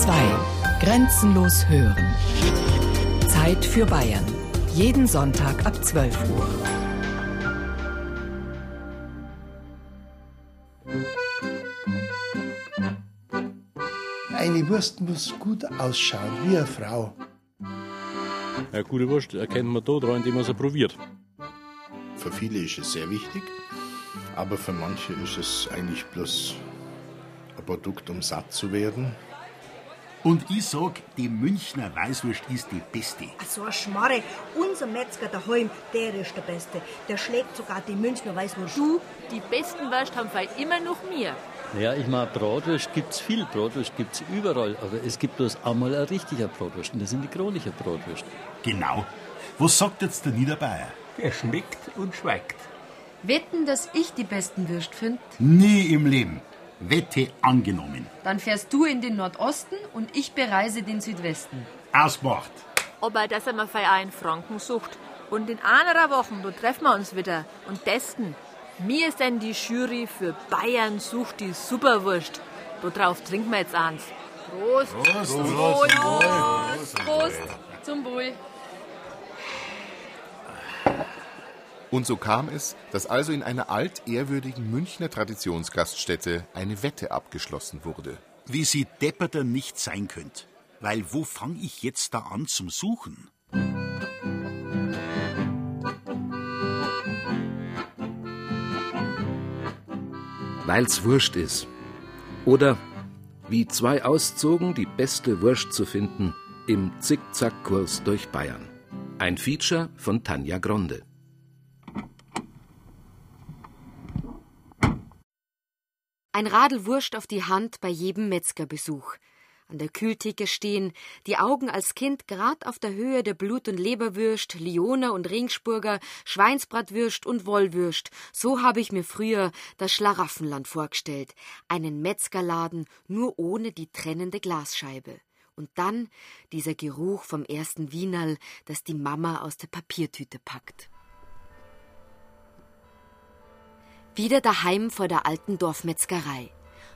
2. Grenzenlos hören. Zeit für Bayern. Jeden Sonntag ab 12 Uhr. Eine Wurst muss gut ausschauen, wie eine Frau. Eine gute Wurst erkennt man da dran, indem man sie probiert. Für viele ist es sehr wichtig, aber für manche ist es eigentlich bloß ein Produkt, um satt zu werden. Und ich sag, die Münchner Weißwurst ist die beste. Ach so ein Schmarre. Unser Metzger daheim, der ist der Beste. Der schlägt sogar die Münchner Weißwurst. Du, die besten Wurst haben vielleicht immer noch mir. Ja, ich meine, Bratwurst gibt's viel, Bratwurst gibt's überall, aber es gibt bloß einmal ein richtiger Bratwurst und das sind die Kronicher Bratwurst. Genau. Was sagt jetzt der Niederbayer? Er schmeckt und schweigt. Wetten, dass ich die besten Würst finde? Nie im Leben. Wette angenommen. Dann fährst du in den Nordosten und ich bereise den Südwesten. Ausmacht. Aber dass er mal für einen Franken sucht. Und in einer Woche, da treffen wir uns wieder und testen. Mir ist denn die Jury für Bayern sucht die Superwurst. Da drauf trinken wir jetzt eins. Prost! Prost, Prost! Prost, Prost! Prost! Zum Wohl! Und so kam es, dass also in einer altehrwürdigen Münchner Traditionsgaststätte eine Wette abgeschlossen wurde. Wie sie depperter nicht sein könnt. Weil wo fang ich jetzt da an zum Suchen? Weil's Wurscht ist. Oder wie zwei auszogen, die beste Wurst zu finden im Zickzackkurs durch Bayern. Ein Feature von Tanja Gronde. Ein Radl Wurst auf die Hand bei jedem Metzgerbesuch. An der Kühltheke stehen, die Augen als Kind grad auf der Höhe der Blut- und Leberwürst, Lioner und Ringsburger, Schweinsbratwürst und Wollwürst. So habe ich mir früher das Schlaraffenland vorgestellt. Einen Metzgerladen, nur ohne die trennende Glasscheibe. Und dann dieser Geruch vom ersten Wienerl, das die Mama aus der Papiertüte packt. Wieder daheim vor der alten Dorfmetzgerei.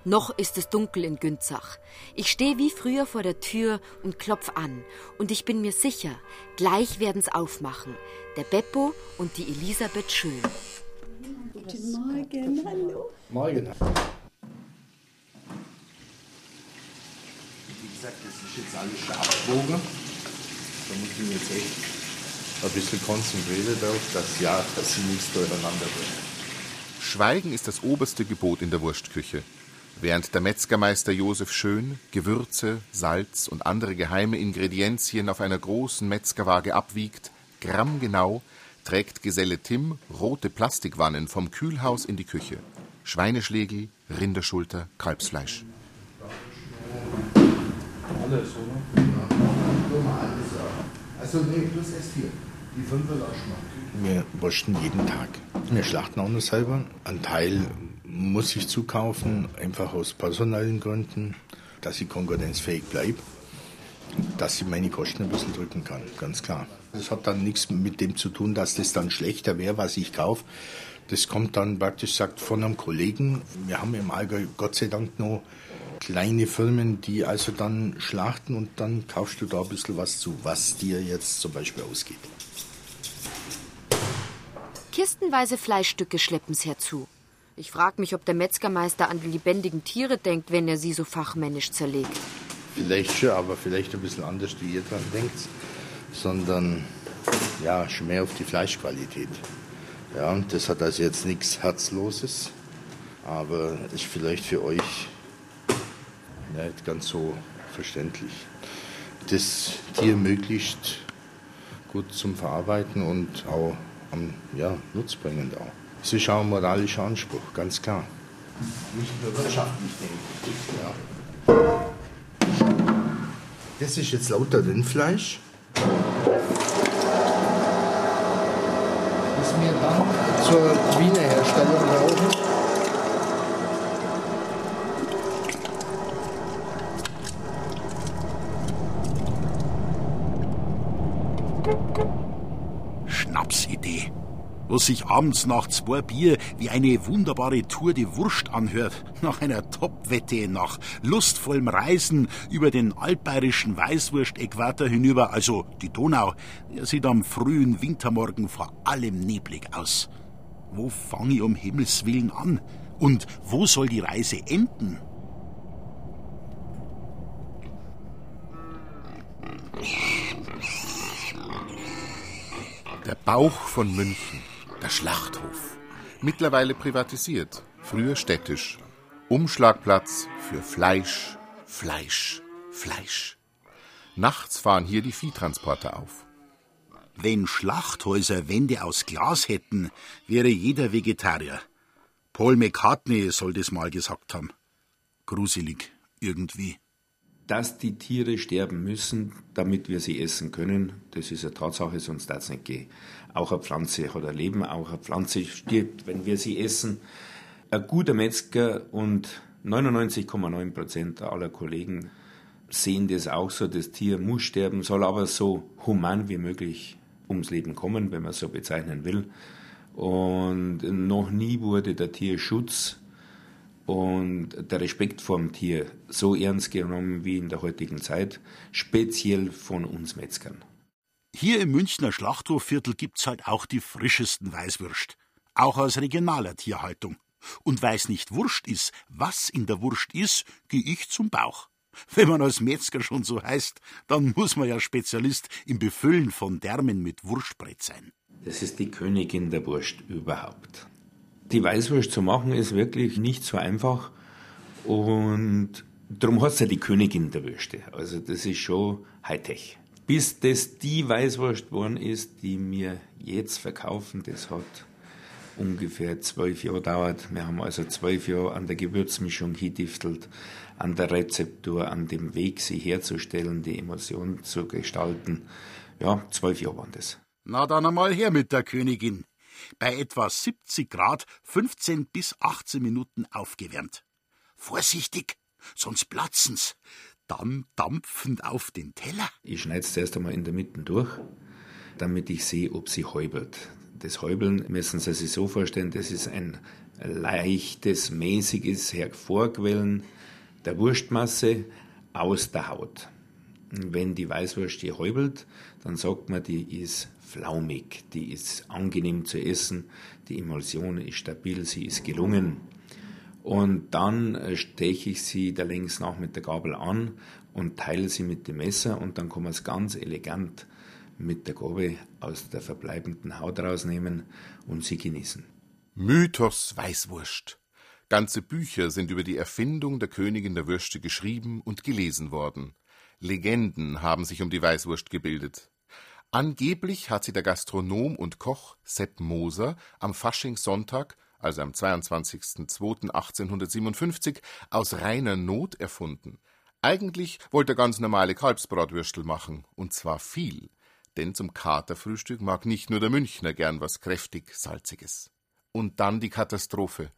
Noch ist es dunkel in Günzach. Ich stehe wie früher vor der Tür und klopf an. Und ich bin mir sicher, gleich werden's aufmachen. Der Beppo und die Elisabeth Schön. Guten Morgen, hallo. Morgen. Wie gesagt, das ist jetzt alles Stabbogen. Da muss ich mich jetzt echt ein bisschen konzentrieren darauf, dass ja, dass sie nichts durcheinander bringen. Schweigen ist das oberste Gebot in der Wurstküche. Während der Metzgermeister Josef Schön Gewürze, Salz und andere geheime Ingredienzien auf einer großen Metzgerwaage abwiegt, grammgenau, trägt Geselle Tim rote Plastikwannen vom Kühlhaus in die Küche. Schweineschlegel, Rinderschulter, Kalbsfleisch. Alles, oder? Ja, alles. Also, nee, plus S4. Die Fünfer lassen wir. Wursten jeden Tag. Wir schlachten auch noch selber. Ein Teil muss ich zukaufen, einfach aus personellen Gründen, dass ich konkurrenzfähig bleibe, dass ich meine Kosten ein bisschen drücken kann, ganz klar. Das hat dann nichts mit dem zu tun, dass das dann schlechter wäre, was ich kaufe. Das kommt dann praktisch sagt von einem Kollegen. Wir haben im Allgäu Gott sei Dank noch kleine Firmen, die also dann schlachten und dann kaufst du da ein bisschen was zu, was dir jetzt zum Beispiel ausgeht. Kistenweise Fleischstücke schleppen's herzu. Ich frag mich, ob der Metzgermeister an die lebendigen Tiere denkt, wenn er sie so fachmännisch zerlegt. Vielleicht schon, aber vielleicht ein bisschen anders, wie ihr dran denkt, sondern ja, schon mehr auf die Fleischqualität. Ja, das hat also jetzt nichts Herzloses, aber ist vielleicht für euch nicht ganz so verständlich. Das Tier möglichst gut zum Verarbeiten und auch am ja, nutzbringend auch. Das ist auch ein moralischer Anspruch, ganz klar. Nicht nur wirtschaftlich denken. Ja. Das ist jetzt lauter Rindfleisch. Das wir dann zur Wiener Herstellung brauchen. Sich abends nach zwei Bier wie eine wunderbare Tour de Wurst anhört, nach einer Topwette, nach lustvollem Reisen über den altbayerischen Weißwurst-Äquator hinüber, also die Donau, der sieht am frühen Wintermorgen vor allem neblig aus. Wo fange ich um Himmels Willen an? Und wo soll die Reise enden? Der Bauch von München, der Schlachthof. Mittlerweile privatisiert, früher städtisch. Umschlagplatz für Fleisch, Fleisch, Fleisch. Nachts fahren hier die Viehtransporter auf. Wenn Schlachthäuser Wände aus Glas hätten, wäre jeder Vegetarier. Paul McCartney soll das mal gesagt haben. Gruselig, irgendwie. Dass die Tiere sterben müssen, damit wir sie essen können, das ist eine Tatsache, sonst darf es nicht gehen. Auch eine Pflanze hat ein Leben, auch eine Pflanze stirbt, wenn wir sie essen. Ein guter Metzger und 99,9 Prozent aller Kollegen sehen das auch so. Das Tier muss sterben, soll aber so human wie möglich ums Leben kommen, wenn man es so bezeichnen will. Und noch nie wurde der Tierschutz und der Respekt vor dem Tier so ernst genommen wie in der heutigen Zeit, speziell von uns Metzgern. Hier im Münchner Schlachthofviertel gibt's halt auch die frischesten Weißwürst, auch aus regionaler Tierhaltung. Und weil's nicht Wurst ist, was in der Wurst ist, geh ich zum Bauch. Wenn man als Metzger schon so heißt, dann muss man ja Spezialist im Befüllen von Därmen mit Wurstbrett sein. Das ist die Königin der Wurst überhaupt. Die Weißwurst zu machen ist wirklich nicht so einfach und darum hat es ja die Königin der Würste. Also das ist schon Hightech. Bis das die Weißwurst geworden ist, die wir jetzt verkaufen, das hat ungefähr zwölf Jahre dauert. Wir haben also zwölf Jahre an der Gewürzmischung hingediftelt, an der Rezeptur, an dem Weg, sie herzustellen, die Emotion zu gestalten. Ja, zwölf Jahre waren das. Na dann einmal her mit der Königin bei etwa 70 Grad 15 bis 18 Minuten aufgewärmt. Vorsichtig, sonst platzen's. Dann dampfend auf den Teller. Ich schneide es zuerst einmal in der Mitte durch, damit ich sehe, ob sie häubelt. Das Häubeln müssen Sie sich so vorstellen, das ist ein leichtes, mäßiges Hervorquellen der Wurstmasse aus der Haut. Wenn die Weißwurst hier häubelt, dann sagt man, die ist flaumig, die ist angenehm zu essen, die Emulsion ist stabil, sie ist gelungen. Und dann äh, steche ich sie da längs nach mit der Gabel an und teile sie mit dem Messer und dann kann man es ganz elegant mit der Gabel aus der verbleibenden Haut rausnehmen und sie genießen. Mythos Weißwurst. Ganze Bücher sind über die Erfindung der Königin der Würste geschrieben und gelesen worden. Legenden haben sich um die Weißwurst gebildet. Angeblich hat sie der Gastronom und Koch Sepp Moser am Faschingssonntag, also am 22.02.1857, aus reiner Not erfunden. Eigentlich wollte er ganz normale Kalbsbratwürstel machen, und zwar viel, denn zum Katerfrühstück mag nicht nur der Münchner gern was kräftig Salziges. Und dann die Katastrophe.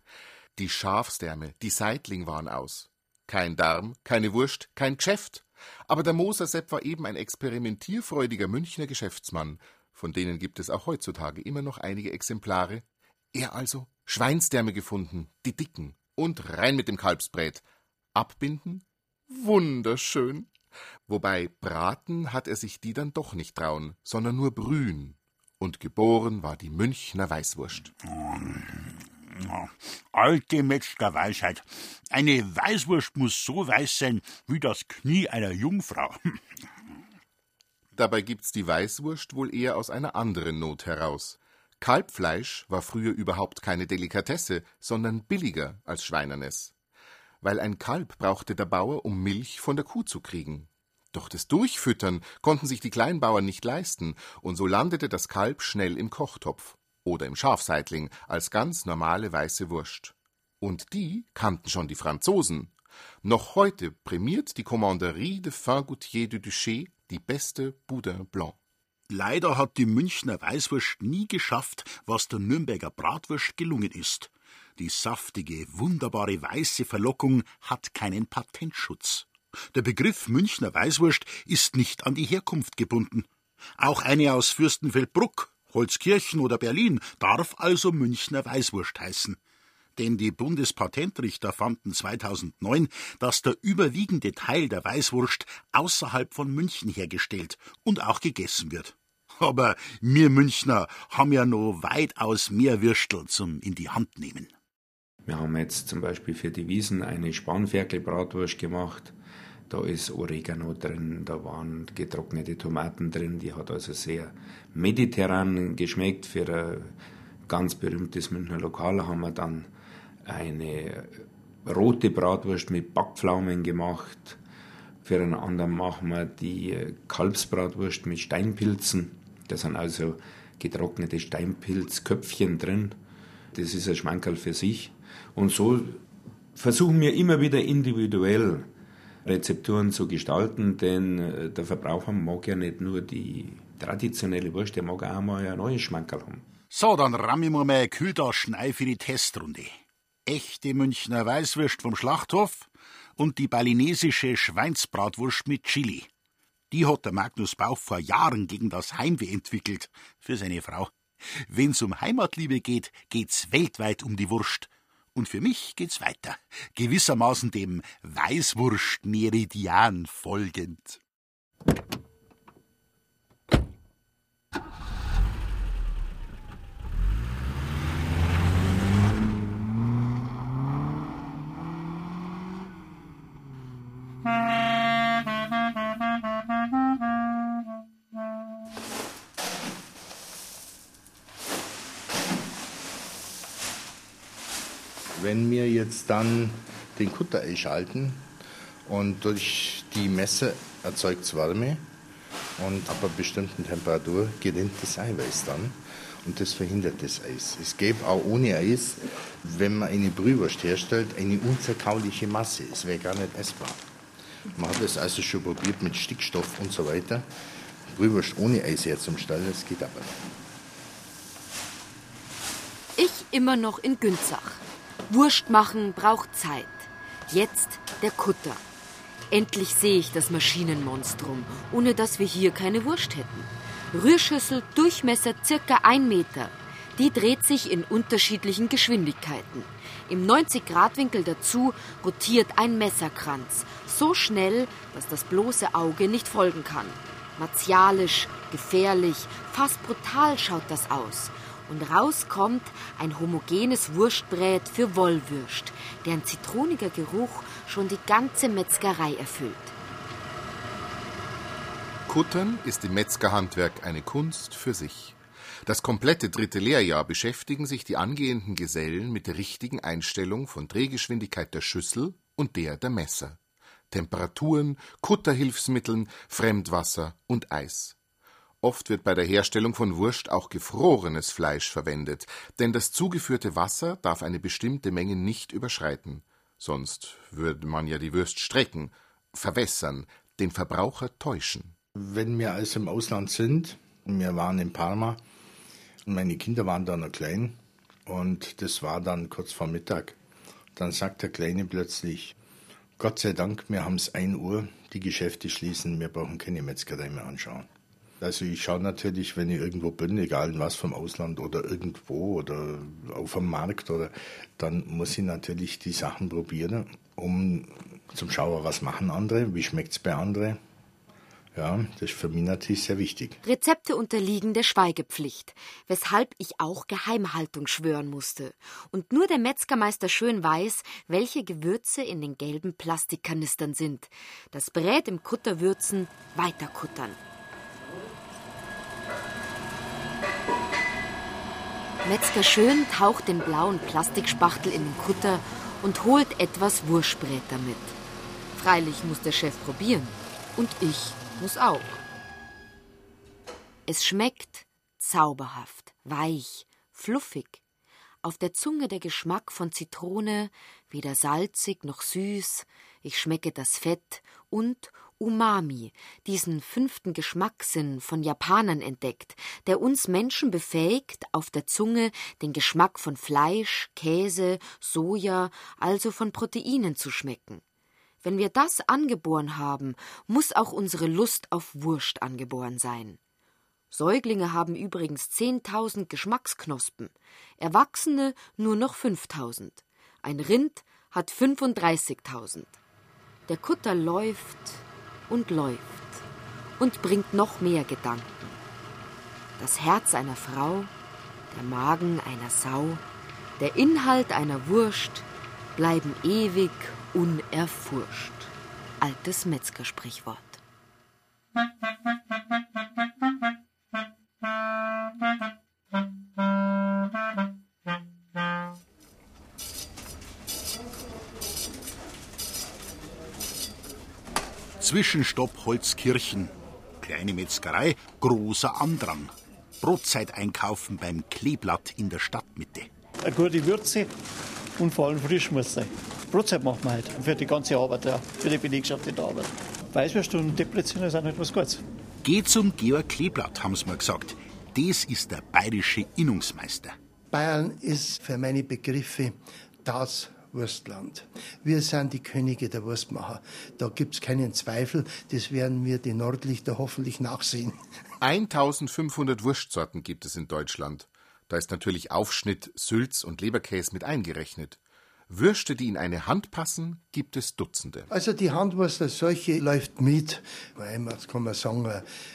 Die Schafsdärme, die Seitling waren aus. Kein Darm, keine Wurst, kein Geschäft. Aber der Moser Sepp war eben ein experimentierfreudiger Münchner Geschäftsmann, von denen gibt es auch heutzutage immer noch einige Exemplare. Er also Schweinsdärme gefunden, die dicken, und rein mit dem Kalbsbrät. Abbinden? Wunderschön. Wobei braten hat er sich die dann doch nicht trauen, sondern nur brühen. Und geboren war die Münchner Weißwurst. Alte Metzgerweisheit. Eine Weißwurst muss so weiß sein wie das Knie einer Jungfrau. Dabei gibt's die Weißwurst wohl eher aus einer anderen Not heraus. Kalbfleisch war früher überhaupt keine Delikatesse, sondern billiger als Schweinerness. Weil ein Kalb brauchte der Bauer, um Milch von der Kuh zu kriegen. Doch das Durchfüttern konnten sich die Kleinbauern nicht leisten, und so landete das Kalb schnell im Kochtopf oder im Schafseitling als ganz normale weiße Wurst. Und die kannten schon die Franzosen. Noch heute prämiert die Commanderie de Fin-Goutier du Duché die beste Boudin Blanc. Leider hat die Münchner Weißwurst nie geschafft, was der Nürnberger Bratwurst gelungen ist. Die saftige, wunderbare weiße Verlockung hat keinen Patentschutz. Der Begriff Münchner Weißwurst ist nicht an die Herkunft gebunden. Auch eine aus Fürstenfeldbruck Holzkirchen oder Berlin darf also Münchner Weißwurst heißen. Denn die Bundespatentrichter fanden 2009, dass der überwiegende Teil der Weißwurst außerhalb von München hergestellt und auch gegessen wird. Aber wir Münchner haben ja noch weitaus mehr Würstel zum in die Hand nehmen. Wir haben jetzt zum Beispiel für die Wiesen eine Spanferkelbratwurst gemacht. Da ist Oregano drin, da waren getrocknete Tomaten drin. Die hat also sehr mediterran geschmeckt. Für ein ganz berühmtes Münchner Lokal haben wir dann eine rote Bratwurst mit Backpflaumen gemacht. Für einen anderen machen wir die Kalbsbratwurst mit Steinpilzen. Da sind also getrocknete Steinpilzköpfchen drin. Das ist ein Schmankerl für sich. Und so versuchen wir immer wieder individuell Rezepturen zu gestalten, denn äh, der Verbraucher mag ja nicht nur die traditionelle Wurst, der mag auch mal ein neues Schmankerl haben. So, dann rammen wir mal Kühltaschen ein für die Testrunde. Echte Münchner Weißwurst vom Schlachthof und die balinesische Schweinsbratwurst mit Chili. Die hat der Magnus Bauch vor Jahren gegen das Heimweh entwickelt für seine Frau. Wenn's um Heimatliebe geht, geht's weltweit um die Wurst. Und für mich geht's weiter, gewissermaßen dem Weißwurst-Meridian folgend. Wenn wir jetzt dann den Kutter einschalten und durch die Messe erzeugt es Wärme und ab einer bestimmten Temperatur gerinnt das Eiweiß dann und das verhindert das Eis. Es gäbe auch ohne Eis, wenn man eine Brühwurst herstellt, eine unzerkauliche Masse. Es wäre gar nicht essbar. Man hat es also schon probiert mit Stickstoff und so weiter. Brühwurst ohne Eis herzustellen, das geht aber nicht. Ich immer noch in Günzach. Wurst machen braucht Zeit. Jetzt der Kutter. Endlich sehe ich das Maschinenmonstrum, ohne dass wir hier keine Wurst hätten. Rührschüssel, Durchmesser circa ein Meter. Die dreht sich in unterschiedlichen Geschwindigkeiten. Im 90-Grad-Winkel dazu rotiert ein Messerkranz. So schnell, dass das bloße Auge nicht folgen kann. Martialisch, gefährlich, fast brutal schaut das aus und rauskommt ein homogenes Wurstbrät für Wollwürst, deren zitroniger Geruch schon die ganze Metzgerei erfüllt. Kuttern ist im Metzgerhandwerk eine Kunst für sich. Das komplette dritte Lehrjahr beschäftigen sich die angehenden Gesellen mit der richtigen Einstellung von Drehgeschwindigkeit der Schüssel und der der Messer, Temperaturen, Kutterhilfsmitteln, Fremdwasser und Eis. Oft wird bei der Herstellung von Wurst auch gefrorenes Fleisch verwendet, denn das zugeführte Wasser darf eine bestimmte Menge nicht überschreiten. Sonst würde man ja die Wurst strecken, verwässern, den Verbraucher täuschen. Wenn wir also im Ausland sind, wir waren in Parma und meine Kinder waren da noch klein und das war dann kurz vor Mittag. Dann sagt der Kleine plötzlich, Gott sei Dank, wir haben es 1 Uhr, die Geschäfte schließen, wir brauchen keine Metzgerei mehr anschauen. Also ich schaue natürlich, wenn ich irgendwo bin, egal was vom Ausland oder irgendwo oder auf dem Markt oder dann muss ich natürlich die Sachen probieren, um zum Schauen, was machen andere, wie schmeckt es bei anderen. Ja, das ist für mich natürlich sehr wichtig. Rezepte unterliegen der Schweigepflicht, weshalb ich auch Geheimhaltung schwören musste. Und nur der Metzgermeister schön weiß, welche Gewürze in den gelben Plastikkanistern sind. Das Brät im Kutter würzen, Metzger Schön taucht den blauen Plastikspachtel in den Kutter und holt etwas Wurstbrät damit. Freilich muss der Chef probieren. Und ich muss auch. Es schmeckt zauberhaft, weich, fluffig. Auf der Zunge der Geschmack von Zitrone, weder salzig noch süß. Ich schmecke das Fett und Umami, diesen fünften Geschmackssinn von Japanern entdeckt, der uns Menschen befähigt, auf der Zunge den Geschmack von Fleisch, Käse, Soja, also von Proteinen zu schmecken. Wenn wir das angeboren haben, muss auch unsere Lust auf Wurst angeboren sein. Säuglinge haben übrigens 10.000 Geschmacksknospen, Erwachsene nur noch 5.000. Ein Rind hat 35.000. Der Kutter läuft und läuft und bringt noch mehr Gedanken. Das Herz einer Frau, der Magen einer Sau, der Inhalt einer Wurst bleiben ewig unerforscht. Altes Metzgersprichwort. Zwischenstopp Holzkirchen. Kleine Metzgerei, großer Andrang. Brotzeit einkaufen beim Kleeblatt in der Stadtmitte. Eine gute Würze und vor allem frisch muss sein. Brotzeit machen wir halt für die ganze Arbeit, ja, für die Belegschaft in der Arbeit. Weißwürst und Depression ist auch nicht was Gutes. Geh zum Georg Kleeblatt, haben sie mir gesagt. Das ist der bayerische Innungsmeister. Bayern ist für meine Begriffe das Wurstland. Wir sind die Könige der Wurstmacher. Da gibt es keinen Zweifel. Das werden wir die Nordlichter hoffentlich nachsehen. 1500 Wurstsorten gibt es in Deutschland. Da ist natürlich Aufschnitt, Sülz und Leberkäse mit eingerechnet. Würste, die in eine Hand passen, gibt es Dutzende. Also die Handwurst als solche läuft mit, das kann man sagen,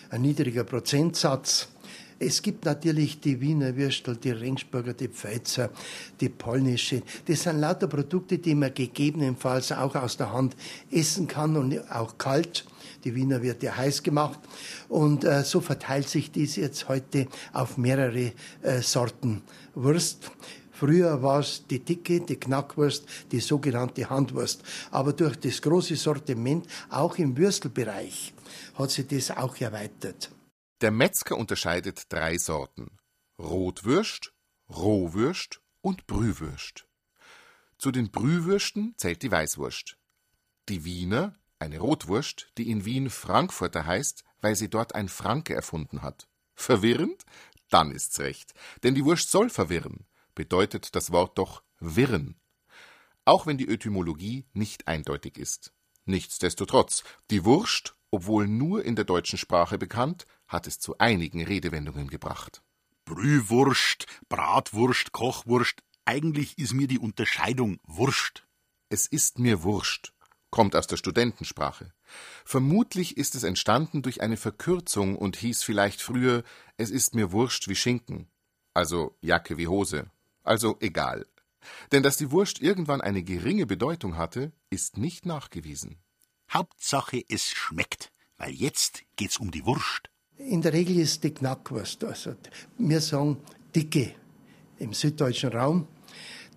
ein niedriger Prozentsatz. Es gibt natürlich die Wiener Würstel, die Ringsburger, die Pfälzer, die polnische. Das sind lauter Produkte, die man gegebenenfalls auch aus der Hand essen kann und auch kalt. Die Wiener wird ja heiß gemacht. Und äh, so verteilt sich dies jetzt heute auf mehrere äh, Sorten Wurst. Früher war es die dicke, die Knackwurst, die sogenannte Handwurst. Aber durch das große Sortiment, auch im Würstelbereich, hat sich das auch erweitert. Der Metzger unterscheidet drei Sorten: Rotwürst, Rohwürst und Brühwürst. Zu den Brühwürsten zählt die Weißwurst. Die Wiener, eine Rotwurst, die in Wien Frankfurter heißt, weil sie dort ein Franke erfunden hat. Verwirrend? Dann ist's recht. Denn die Wurst soll verwirren, bedeutet das Wort doch wirren. Auch wenn die Etymologie nicht eindeutig ist. Nichtsdestotrotz, die Wurst, obwohl nur in der deutschen Sprache bekannt, hat es zu einigen Redewendungen gebracht. Brühwurst, Bratwurst, Kochwurst, eigentlich ist mir die Unterscheidung Wurst. Es ist mir Wurscht, kommt aus der Studentensprache. Vermutlich ist es entstanden durch eine Verkürzung und hieß vielleicht früher Es ist mir Wurscht wie Schinken, also Jacke wie Hose, also egal. Denn dass die Wurst irgendwann eine geringe Bedeutung hatte, ist nicht nachgewiesen. Hauptsache es schmeckt, weil jetzt geht's um die Wurst. In der Regel ist die Knackwurst. Also wir sagen dicke im süddeutschen Raum.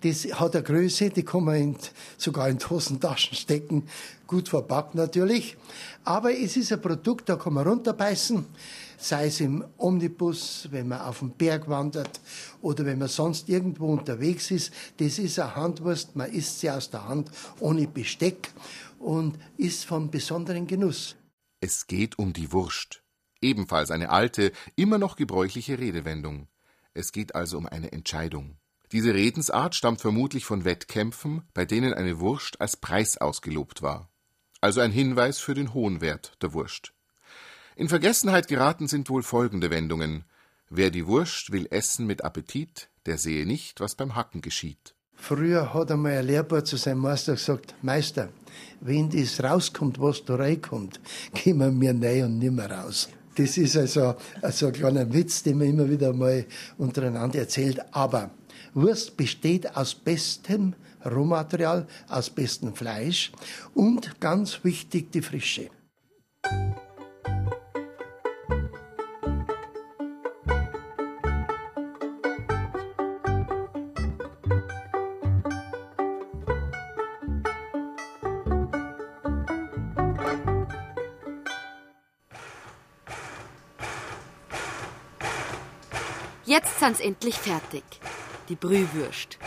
Das hat eine Größe, die kann man in, sogar in Hosentaschen stecken, gut verpackt natürlich. Aber es ist ein Produkt, da kann man runterbeißen, sei es im Omnibus, wenn man auf den Berg wandert oder wenn man sonst irgendwo unterwegs ist. Das ist eine Handwurst, man isst sie aus der Hand ohne Besteck und ist von besonderen Genuss. Es geht um die Wurst. Ebenfalls eine alte, immer noch gebräuchliche Redewendung. Es geht also um eine Entscheidung. Diese Redensart stammt vermutlich von Wettkämpfen, bei denen eine Wurst als Preis ausgelobt war. Also ein Hinweis für den hohen Wert der Wurst. In Vergessenheit geraten sind wohl folgende Wendungen. Wer die Wurst will essen mit Appetit, der sehe nicht, was beim Hacken geschieht. Früher hat einmal ein Lehrbar zu seinem Meister gesagt, Meister, wenn das rauskommt, was da reinkommt, gehen wir mir rein und nimmer raus. Das ist also, also ein kleiner Witz, den man immer wieder mal untereinander erzählt. Aber Wurst besteht aus bestem Rohmaterial, aus bestem Fleisch und ganz wichtig die Frische. Sind's endlich fertig. Die Brühwürst.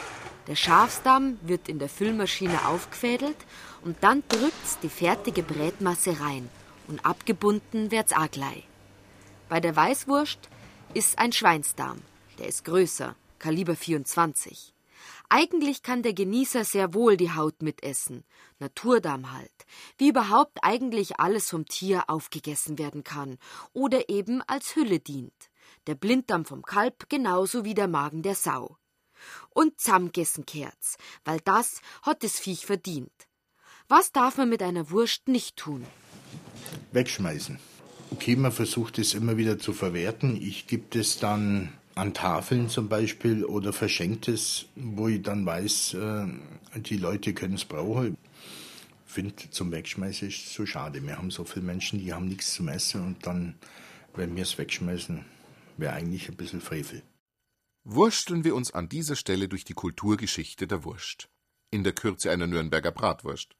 Der Schafsdamm wird in der Füllmaschine aufgefädelt und dann drückt's die fertige Brätmasse rein und abgebunden wird's auch gleich. Bei der Weißwurst ist ein Schweinsdarm, der ist größer, Kaliber 24. Eigentlich kann der Genießer sehr wohl die Haut mitessen, Naturdarm halt, wie überhaupt eigentlich alles vom Tier aufgegessen werden kann oder eben als Hülle dient. Der Blinddarm vom Kalb genauso wie der Magen der Sau. Und zusammengessen kehrt's, weil das hat das Viech verdient. Was darf man mit einer Wurst nicht tun? Wegschmeißen. Okay, man versucht es immer wieder zu verwerten. Ich gebe es dann an Tafeln zum Beispiel oder verschenkt es, wo ich dann weiß, äh, die Leute können es brauchen. Finde, zum Wegschmeißen ist so schade. Wir haben so viele Menschen, die haben nichts zum Essen und dann, wenn wir es wegschmeißen, wäre eigentlich ein bisschen Frevel. Wursteln wir uns an dieser Stelle durch die Kulturgeschichte der Wurst. In der Kürze einer Nürnberger Bratwurst.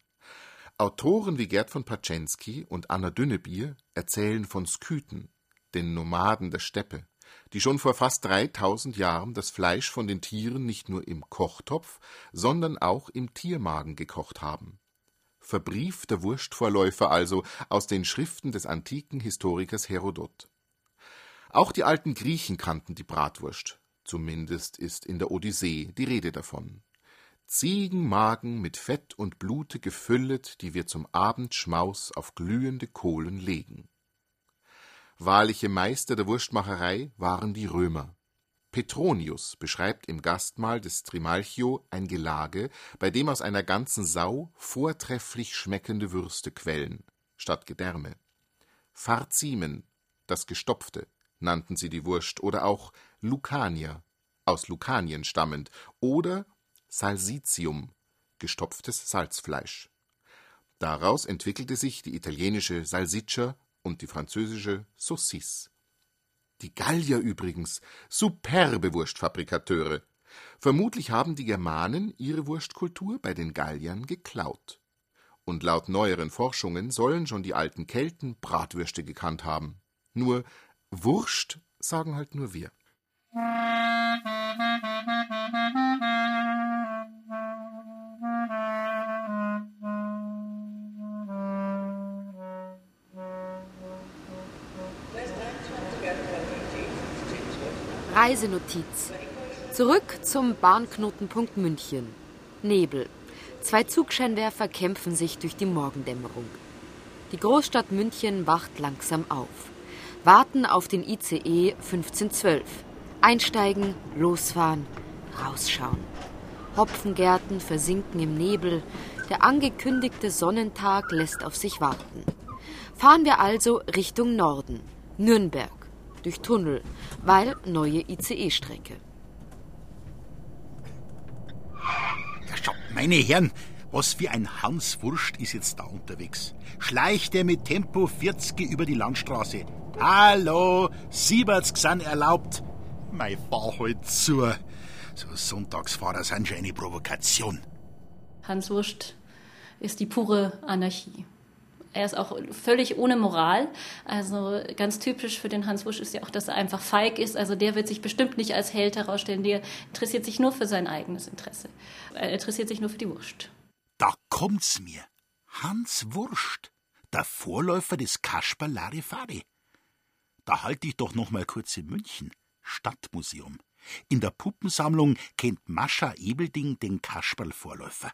Autoren wie Gerd von Paczensky und Anna Dünnebier erzählen von Skythen, den Nomaden der Steppe, die schon vor fast 3000 Jahren das Fleisch von den Tieren nicht nur im Kochtopf, sondern auch im Tiermagen gekocht haben. Verbriefter Wurstvorläufer also aus den Schriften des antiken Historikers Herodot. Auch die alten Griechen kannten die Bratwurst, zumindest ist in der Odyssee die Rede davon. Ziegenmagen mit Fett und Blute gefüllet, die wir zum Abendschmaus auf glühende Kohlen legen. Wahrliche Meister der Wurstmacherei waren die Römer. Petronius beschreibt im Gastmahl des Trimalchio ein Gelage, bei dem aus einer ganzen Sau vortrefflich schmeckende Würste quellen, statt Gedärme. Farzimen, das Gestopfte, nannten sie die Wurst, oder auch Lucanier, aus Lukanien stammend, oder Salsicium, gestopftes Salzfleisch. Daraus entwickelte sich die italienische Salsiccia und die französische Saucisse. Die Gallier übrigens, superbe Wurstfabrikateure. Vermutlich haben die Germanen ihre Wurstkultur bei den Galliern geklaut. Und laut neueren Forschungen sollen schon die alten Kelten Bratwürste gekannt haben. Nur Wurst sagen halt nur wir. Reisenotiz. Zurück zum Bahnknotenpunkt München. Nebel. Zwei Zugscheinwerfer kämpfen sich durch die Morgendämmerung. Die Großstadt München wacht langsam auf. Warten auf den ICE 1512. Einsteigen, losfahren, rausschauen. Hopfengärten versinken im Nebel. Der angekündigte Sonnentag lässt auf sich warten. Fahren wir also Richtung Norden. Nürnberg durch Tunnel, weil neue ICE-Strecke. Ja, meine Herren, was für ein Hans Wurst ist jetzt da unterwegs. Schleicht er mit Tempo 40 über die Landstraße. Hallo, 70 sind erlaubt. Mein fahr halt zu. So Sonntagsfahrer sind schon eine Provokation. Hans Wurst ist die pure Anarchie. Er ist auch völlig ohne Moral. Also ganz typisch für den Hans Wusch ist ja auch, dass er einfach feig ist. Also der wird sich bestimmt nicht als Held herausstellen. Der interessiert sich nur für sein eigenes Interesse. Er interessiert sich nur für die Wurst. Da kommt's mir. Hans Wurst, der Vorläufer des Kasper Larifari. Da halte ich doch noch mal kurz in München. Stadtmuseum. In der Puppensammlung kennt Mascha Ebelding den Kasperl-Vorläufer.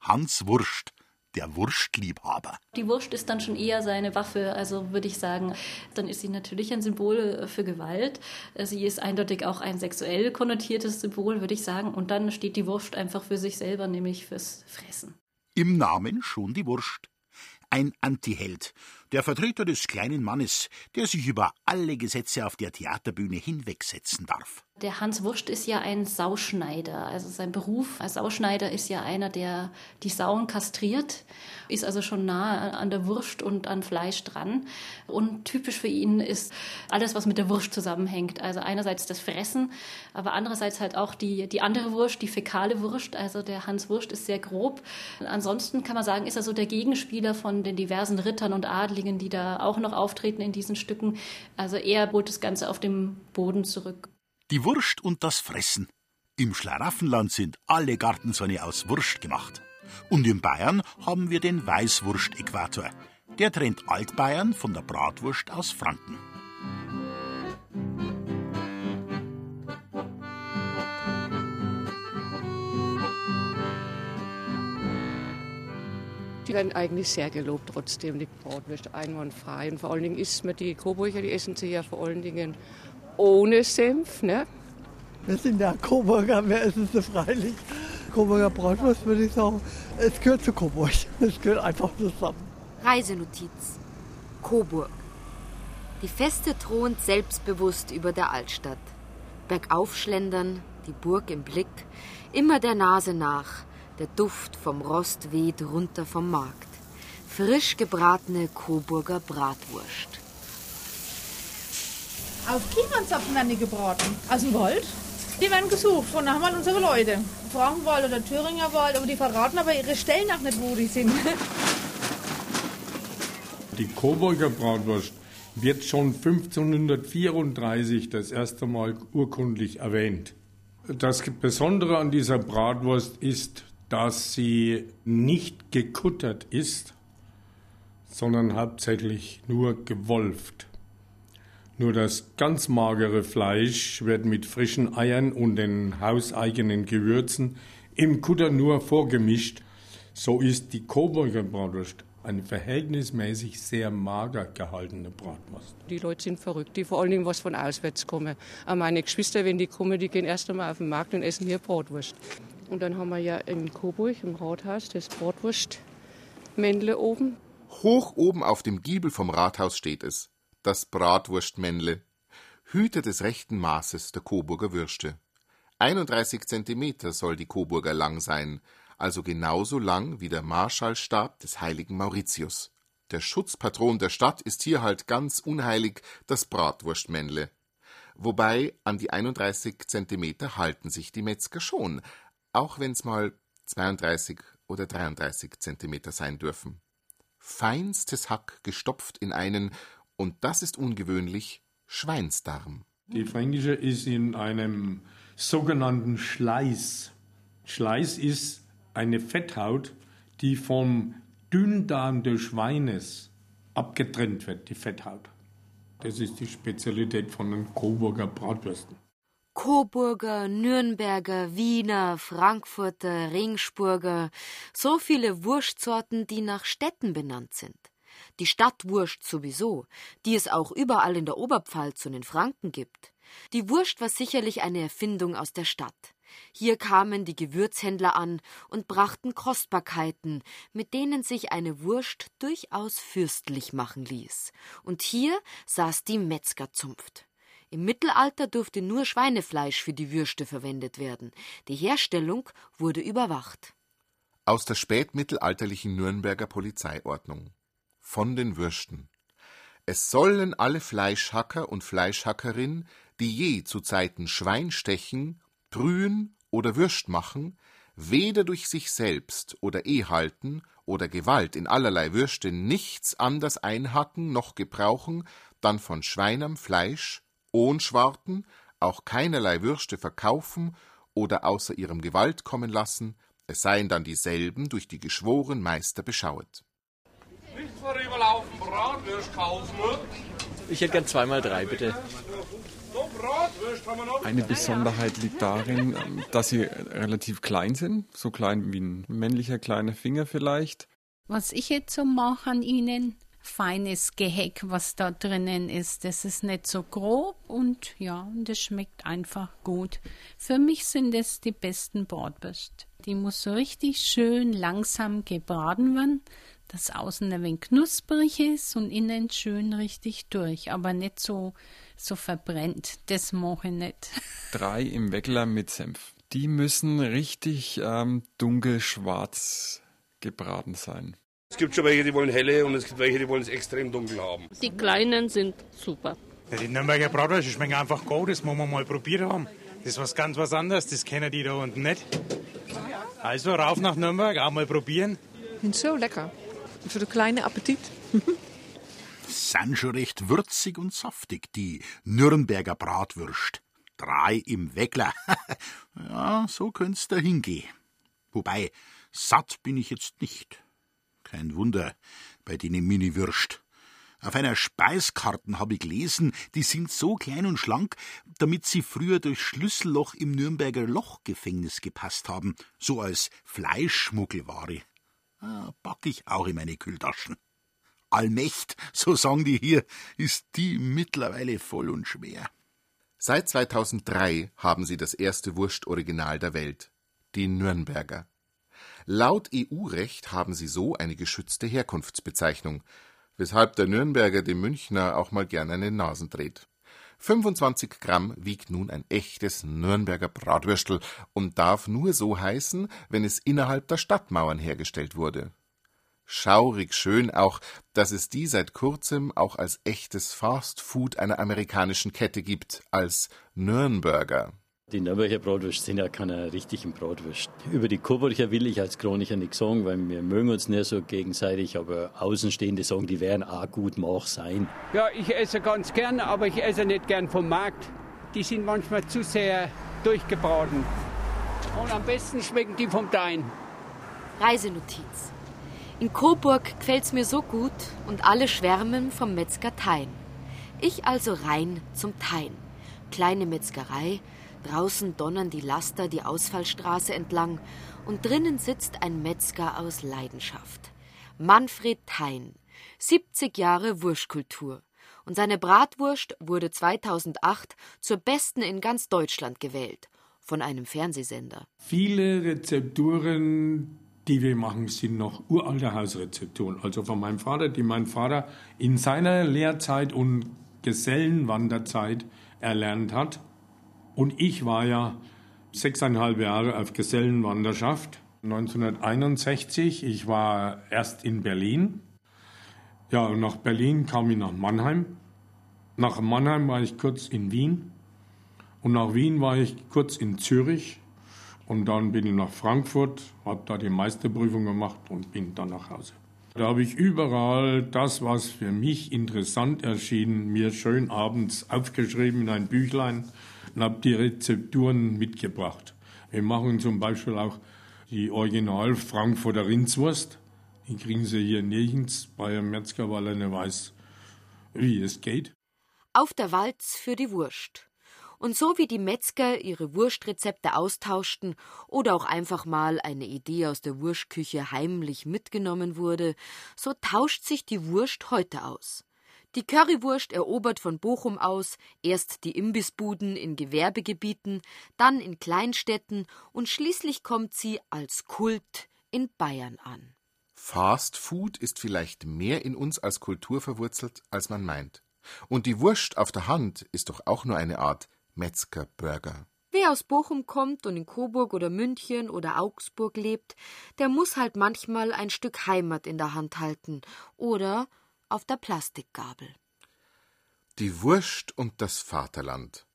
Hans Wurst, der Wurstliebhaber. Die Wurst ist dann schon eher seine Waffe, also würde ich sagen, dann ist sie natürlich ein Symbol für Gewalt. Sie ist eindeutig auch ein sexuell konnotiertes Symbol, würde ich sagen. Und dann steht die Wurst einfach für sich selber, nämlich fürs Fressen. Im Namen schon die Wurst. Ein Antiheld, der Vertreter des kleinen Mannes, der sich über alle Gesetze auf der Theaterbühne hinwegsetzen darf. Der Hans Wurst ist ja ein Sauschneider. Also sein Beruf als Sauschneider ist ja einer, der die Sauen kastriert, ist also schon nah an der Wurst und an Fleisch dran. Und typisch für ihn ist alles, was mit der Wurst zusammenhängt. Also einerseits das Fressen, aber andererseits halt auch die, die andere Wurst, die fäkale Wurst. Also der Hans Wurst ist sehr grob. Ansonsten kann man sagen, ist er so der Gegenspieler von den diversen Rittern und Adligen, die da auch noch auftreten in diesen Stücken. Also er holt das Ganze auf dem Boden zurück. Die Wurst und das Fressen. Im Schlaraffenland sind alle Gartensonne aus Wurst gemacht. Und in Bayern haben wir den Weißwurst-Äquator. Der trennt Altbayern von der Bratwurst aus Franken. Die werden eigentlich sehr gelobt trotzdem, die Bratwürste einwandfrei. Und vor allen Dingen isst man die Coburger, die essen sie ja vor allen Dingen ohne Senf. Ne? Wir sind ja Coburger, wir essen sie freilich. Coburger Bratwurst würde ich sagen, es gehört zu Coburg. Es gehört einfach zusammen. Reisenotiz. Coburg. Die Feste thront selbstbewusst über der Altstadt. Bergauf schlendern, die Burg im Blick, immer der Nase nach. Der Duft vom Rost weht runter vom Markt. Frisch gebratene Coburger Bratwurst. Auf Kiefernzapfen werden die gebraten. Aus dem Wald. Die werden gesucht von haben wir unsere Leute. Frankenwald oder Thüringer Wald, aber die verraten aber ihre Stellen auch nicht, wo die sind. Die Coburger Bratwurst wird schon 1534 das erste Mal urkundlich erwähnt. Das Besondere an dieser Bratwurst ist, dass sie nicht gekuttert ist, sondern hauptsächlich nur gewolft. Nur das ganz magere Fleisch wird mit frischen Eiern und den hauseigenen Gewürzen im Kutter nur vorgemischt. So ist die Coburger Bratwurst eine verhältnismäßig sehr mager gehaltene Bratwurst. Die Leute sind verrückt, die vor allen Dingen was von auswärts kommen. Auch meine Geschwister, wenn die kommen, die gehen erst einmal auf den Markt und essen hier Bratwurst. Und dann haben wir ja in Coburg im Rathaus das Bratwurstmännle oben. Hoch oben auf dem Giebel vom Rathaus steht es, das Bratwurstmännle, Hüter des rechten Maßes der Coburger Würste. 31 Zentimeter soll die Coburger lang sein, also genauso lang wie der Marschallstab des heiligen Mauritius. Der Schutzpatron der Stadt ist hier halt ganz unheilig das Bratwurstmännle. Wobei an die 31 Zentimeter halten sich die Metzger schon, auch wenn's mal 32 oder 33 Zentimeter sein dürfen. Feinstes Hack gestopft in einen, und das ist ungewöhnlich, Schweinsdarm. Die fränkische ist in einem sogenannten Schleiß. Schleiß ist eine Fetthaut, die vom Dünndarm des Schweines abgetrennt wird, die Fetthaut. Das ist die Spezialität von den Coburger Bratwürsten. Coburger, Nürnberger, Wiener, Frankfurter, Ringsburger, so viele Wurstsorten, die nach Städten benannt sind. Die Stadtwurst sowieso, die es auch überall in der Oberpfalz und in Franken gibt. Die Wurst war sicherlich eine Erfindung aus der Stadt. Hier kamen die Gewürzhändler an und brachten Kostbarkeiten, mit denen sich eine Wurst durchaus fürstlich machen ließ. Und hier saß die Metzgerzunft. Im Mittelalter durfte nur Schweinefleisch für die Würste verwendet werden. Die Herstellung wurde überwacht. Aus der spätmittelalterlichen Nürnberger Polizeiordnung. Von den Würsten. Es sollen alle Fleischhacker und Fleischhackerin, die je zu Zeiten Schwein stechen Brühen oder Würst machen, weder durch sich selbst oder Ehehalten oder Gewalt in allerlei Würste nichts anders einhacken noch gebrauchen, dann von Schweinerm Fleisch, ohn Schwarten, auch keinerlei Würste verkaufen oder außer ihrem Gewalt kommen lassen, es seien dann dieselben durch die geschworen Meister beschauet. Nicht vorüberlaufen, Bratwürst kaufen. Ich hätte gern zweimal drei, bitte. Eine Besonderheit liegt darin, dass sie relativ klein sind, so klein wie ein männlicher kleiner Finger vielleicht. Was ich jetzt so mache an ihnen, feines Geheck, was da drinnen ist. Das ist nicht so grob und ja, das schmeckt einfach gut. Für mich sind es die besten Bratwürste. Die muss so richtig schön langsam gebraten werden, dass außen ein wenig knusprig ist und innen schön richtig durch, aber nicht so so verbrennt. Das mache ich nicht. Drei im Weckler mit Senf. Die müssen richtig ähm, dunkelschwarz gebraten sein. Es gibt schon welche, die wollen helle und es gibt welche, die wollen es extrem dunkel haben. Die kleinen sind super. Ja, die Nürnberger Bratwürste schmecken einfach gut, das muss man mal probiert haben. Das ist was ganz was anderes, das kennen die da unten nicht. Also rauf nach Nürnberg, auch mal probieren. Sind so lecker. Für den kleinen Appetit. sind schon recht würzig und saftig, die Nürnberger Bratwürst. Drei im Weckler. ja, so könnt's da hingehen. Wobei, satt bin ich jetzt nicht. Kein Wunder bei denen Mini-Würst. Auf einer Speiskarten habe ich gelesen, die sind so klein und schlank, damit sie früher durch Schlüsselloch im Nürnberger Lochgefängnis gepasst haben, so als Fleischschmuggelware. Ah, pack ich auch in meine Kühltaschen. Allmächt, so sagen die hier, ist die mittlerweile voll und schwer. Seit 2003 haben sie das erste Wurst-Original der Welt, die Nürnberger. Laut EU-Recht haben sie so eine geschützte Herkunftsbezeichnung, weshalb der Nürnberger dem Münchner auch mal gern eine Nasen dreht. 25 Gramm wiegt nun ein echtes Nürnberger Bratwürstel und darf nur so heißen, wenn es innerhalb der Stadtmauern hergestellt wurde. Schaurig schön auch, dass es die seit kurzem auch als echtes Fast Food einer amerikanischen Kette gibt, als Nürnberger. Die Nürnberger Bratwurst sind ja keine richtigen Bratwurst. Über die Coburger will ich als Chroniker nichts sagen, weil wir mögen uns nicht so gegenseitig, aber Außenstehende sagen, die werden auch gut mach sein. Ja, ich esse ganz gern, aber ich esse nicht gern vom Markt. Die sind manchmal zu sehr durchgebraten. Und am besten schmecken die vom Dein. Reisenotiz. In Coburg gefällt's mir so gut und alle schwärmen vom Metzger Tein. Ich also rein zum Tein. Kleine Metzgerei, Draußen donnern die Laster die Ausfallstraße entlang und drinnen sitzt ein Metzger aus Leidenschaft. Manfred Thein, 70 Jahre Wurstkultur. Und seine Bratwurst wurde 2008 zur besten in ganz Deutschland gewählt. Von einem Fernsehsender. Viele Rezepturen, die wir machen, sind noch uralte Hausrezepturen. Also von meinem Vater, die mein Vater in seiner Lehrzeit und Gesellenwanderzeit erlernt hat. Und ich war ja sechseinhalb Jahre auf Gesellenwanderschaft. 1961, ich war erst in Berlin. Ja, und nach Berlin kam ich nach Mannheim. Nach Mannheim war ich kurz in Wien. Und nach Wien war ich kurz in Zürich. Und dann bin ich nach Frankfurt, habe da die Meisterprüfung gemacht und bin dann nach Hause. Da habe ich überall das, was für mich interessant erschien, mir schön abends aufgeschrieben in ein Büchlein und habe die Rezepturen mitgebracht. Wir machen zum Beispiel auch die Original Frankfurter Rindswurst. Die kriegen Sie hier nirgends bei einem Metzger, weil er nicht weiß, wie es geht. Auf der Walz für die Wurst. Und so wie die Metzger ihre Wurstrezepte austauschten oder auch einfach mal eine Idee aus der Wurstküche heimlich mitgenommen wurde, so tauscht sich die Wurst heute aus. Die Currywurst erobert von Bochum aus erst die Imbissbuden in Gewerbegebieten, dann in Kleinstädten und schließlich kommt sie als Kult in Bayern an. Fast Food ist vielleicht mehr in uns als Kultur verwurzelt, als man meint. Und die Wurst auf der Hand ist doch auch nur eine Art Metzgerburger. Wer aus Bochum kommt und in Coburg oder München oder Augsburg lebt, der muss halt manchmal ein Stück Heimat in der Hand halten oder auf der Plastikgabel. Die Wurst und das Vaterland.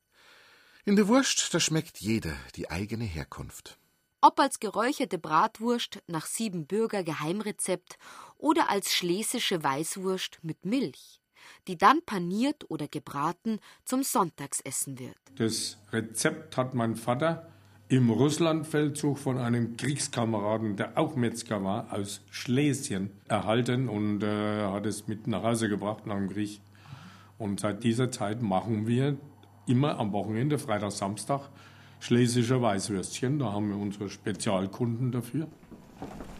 In der Wurst, da schmeckt jeder die eigene Herkunft. Ob als geräucherte Bratwurst nach Siebenbürger Geheimrezept oder als schlesische Weißwurst mit Milch, die dann paniert oder gebraten zum Sonntagsessen wird. Das Rezept hat mein Vater im Russlandfeldzug von einem Kriegskameraden, der auch Metzger war, aus Schlesien erhalten und äh, hat es mit nach Hause gebracht nach dem Krieg. Und seit dieser Zeit machen wir immer am Wochenende, Freitag, Samstag, schlesische Weißwürstchen. Da haben wir unsere Spezialkunden dafür.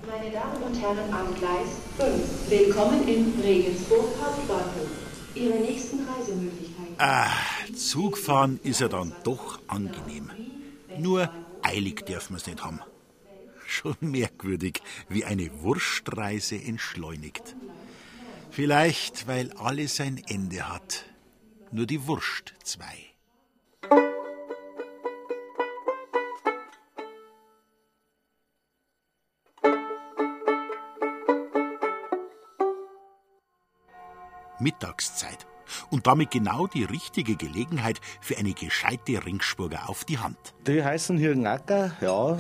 Meine Damen und Herren am Gleis 5, willkommen in Regensburg Hauptbahnhof. Ihre nächsten Reisemöglichkeiten. Ah, Zugfahren ist ja dann doch angenehm. Nur eilig dürfen wir es nicht haben. Schon merkwürdig, wie eine Wurstreise entschleunigt. Vielleicht, weil alles sein Ende hat. Nur die Wurst zwei. Mittagszeit und damit genau die richtige Gelegenheit für eine gescheite Ringsburger auf die Hand. Die heißen hier Knacker, ja,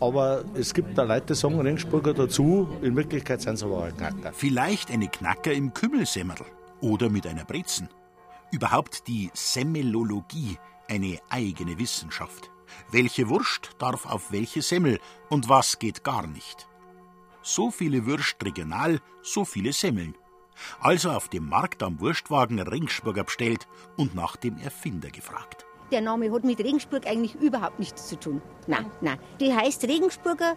aber es gibt da Leute, die sagen Ringsburger dazu. In Wirklichkeit sind es aber halt Knacker. Vielleicht eine Knacker im Kümmelsemmerl oder mit einer Brezen. Überhaupt die Semmelologie, eine eigene Wissenschaft. Welche Wurst darf auf welche Semmel und was geht gar nicht? So viele Würst regional, so viele Semmeln also auf dem Markt am Wurstwagen Ringsburger bestellt und nach dem Erfinder gefragt. Der Name hat mit Regensburg eigentlich überhaupt nichts zu tun. Nein, nein. Die heißt Regensburger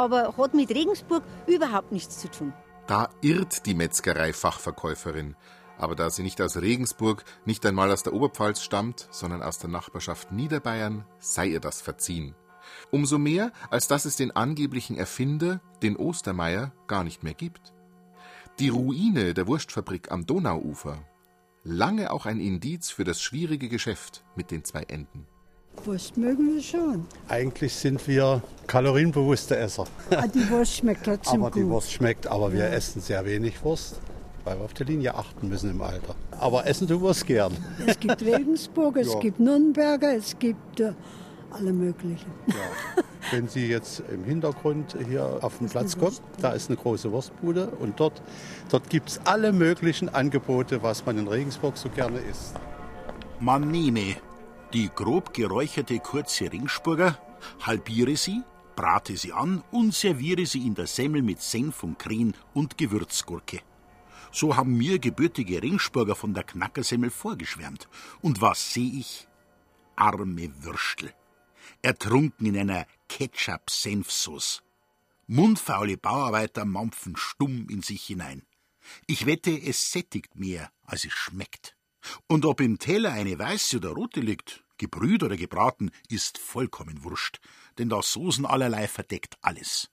aber hat mit Regensburg überhaupt nichts zu tun. Da irrt die Metzgerei-Fachverkäuferin. Aber da sie nicht aus Regensburg, nicht einmal aus der Oberpfalz stammt, sondern aus der Nachbarschaft Niederbayern, sei ihr das verziehen. Umso mehr, als dass es den angeblichen Erfinder, den Ostermeier, gar nicht mehr gibt. Die Ruine der Wurstfabrik am Donauufer, lange auch ein Indiz für das schwierige Geschäft mit den zwei Enden. Wurst mögen wir schon. Eigentlich sind wir kalorienbewusste Esser. Ah, die Wurst schmeckt trotzdem aber gut. die Wurst schmeckt, aber wir Ja. essen sehr wenig Wurst, weil wir auf die Linie achten müssen im Alter. Aber essen tun wir es gern. Es gibt Regensburg, es Ja. gibt Nürnberger, es gibt äh, alle möglichen. Wenn Sie jetzt im Hintergrund hier auf den Platz kommen, da ist eine große Wurstbude und dort, dort gibt es alle möglichen Angebote, was man in Regensburg so gerne isst. Man nehme die grob geräucherte kurze Ringsburger, halbiere sie, brate sie an und serviere sie in der Semmel mit Senf und Krin und Gewürzgurke. So haben mir gebürtige Ringsburger von der Knackersemmel vorgeschwärmt. Und was sehe ich? Arme Würstel. Ertrunken in einer Ketchup-Senfsauce. Mundfaule Bauarbeiter mampfen stumm in sich hinein. Ich wette, es sättigt mehr, als es schmeckt. Und ob im Teller eine weiße oder rote liegt, gebrüht oder gebraten, ist vollkommen wurscht, denn das Soßen allerlei verdeckt alles.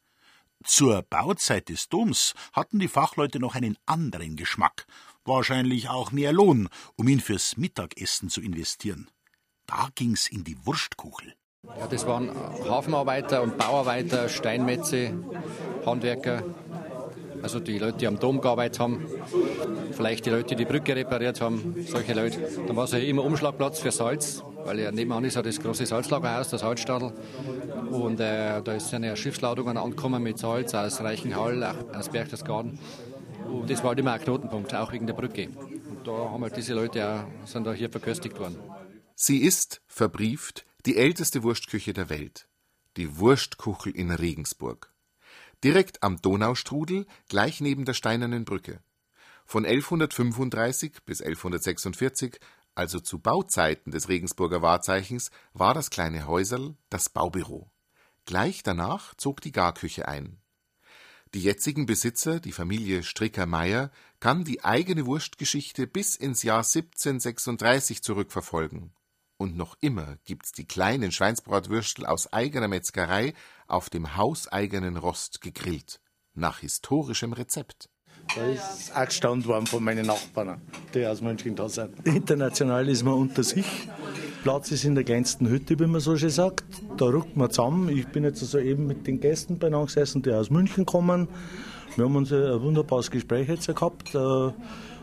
Zur Bauzeit des Doms hatten die Fachleute noch einen anderen Geschmack, wahrscheinlich auch mehr Lohn, um ihn fürs Mittagessen zu investieren. Da ging's in die Wurstkuchel. Ja, das waren Hafenarbeiter und Bauarbeiter, Steinmetze, Handwerker, also die Leute, die am Dom gearbeitet haben, vielleicht die Leute, die die Brücke repariert haben, solche Leute. Dann war es ja immer Umschlagplatz für Salz, weil ja nebenan ist ja das große Salzlagerhaus, das Salzstadel. Und äh, da sind ja Schiffsladungen angekommen mit Salz aus Reichenhall, aus Berchtesgaden. Und das war halt immer ein Knotenpunkt, auch wegen der Brücke. Und da haben halt diese Leute auch, sind da hier verköstigt worden. Sie ist, verbrieft, die älteste Wurstküche der Welt. Die Wurstkuchel in Regensburg. Direkt am Donaustrudel, gleich neben der Steinernen Brücke. Von 1135 bis 1146, also zu Bauzeiten des Regensburger Wahrzeichens, war das kleine Häuserl das Baubüro. Gleich danach zog die Garküche ein. Die jetzigen Besitzer, die Familie Stricker-Meyer, kann die eigene Wurstgeschichte bis ins Jahr 1736 zurückverfolgen. Und noch immer gibt's die kleinen Schweinsbratwürstel aus eigener Metzgerei auf dem hauseigenen Rost gegrillt. Nach historischem Rezept. Da ist auch gestanden worden von meinen Nachbarn, die aus München da sind. International ist man unter sich. Platz ist in der kleinsten Hütte, wie man so schön sagt. Da rückt man zusammen. Ich bin jetzt also eben mit den Gästen beieinander gesessen, die aus München kommen. Wir haben uns ein wunderbares Gespräch jetzt gehabt.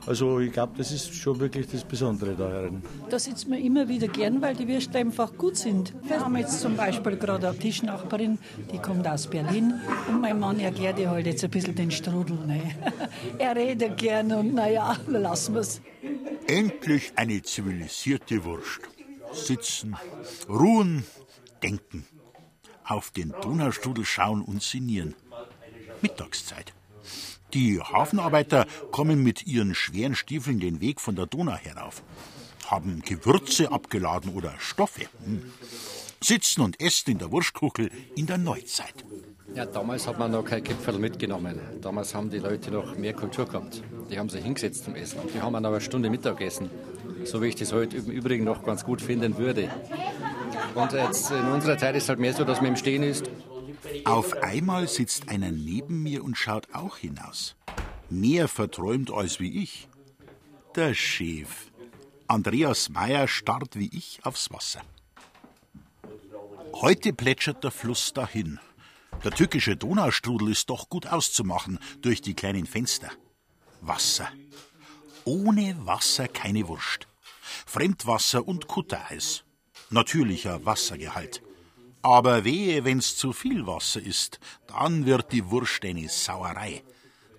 Also ich glaube, das ist schon wirklich das Besondere da herin. Da sitzen wir immer wieder gern, weil die Würste einfach gut sind. Wir haben jetzt zum Beispiel gerade eine Tischnachbarin, die kommt aus Berlin und mein Mann erklärt ihr halt jetzt ein bisschen den Strudel. Ne? er redet gern und naja, lassen wir es. Endlich eine zivilisierte Wurst. Sitzen, ruhen, denken. Auf den Donaustrudel schauen und sinnieren. Mittagszeit. Die Hafenarbeiter kommen mit ihren schweren Stiefeln den Weg von der Donau herauf. Haben Gewürze abgeladen oder Stoffe. Hm. Sitzen und essen in der Wurstkuchel in der Neuzeit. Ja, damals hat man noch kein Kipferl mitgenommen. Damals haben die Leute noch mehr Kultur gehabt. Die haben sich hingesetzt zum Essen. Die haben dann aber eine Stunde Mittagessen. So wie ich das heute im Übrigen noch ganz gut finden würde. Und jetzt in unserer Zeit ist es halt mehr so, dass man im Stehen ist. Auf einmal sitzt einer neben mir und schaut auch hinaus. Mehr verträumt als wie ich. Der Chef. Andreas Meyer starrt wie ich aufs Wasser. Heute plätschert der Fluss dahin. Der tückische Donaustrudel ist doch gut auszumachen durch die kleinen Fenster. Wasser. Ohne Wasser keine Wurst. Fremdwasser und Kuttereis. Natürlicher Wassergehalt. Aber wehe, wenn's zu viel Wasser ist, dann wird die Wurst eine Sauerei.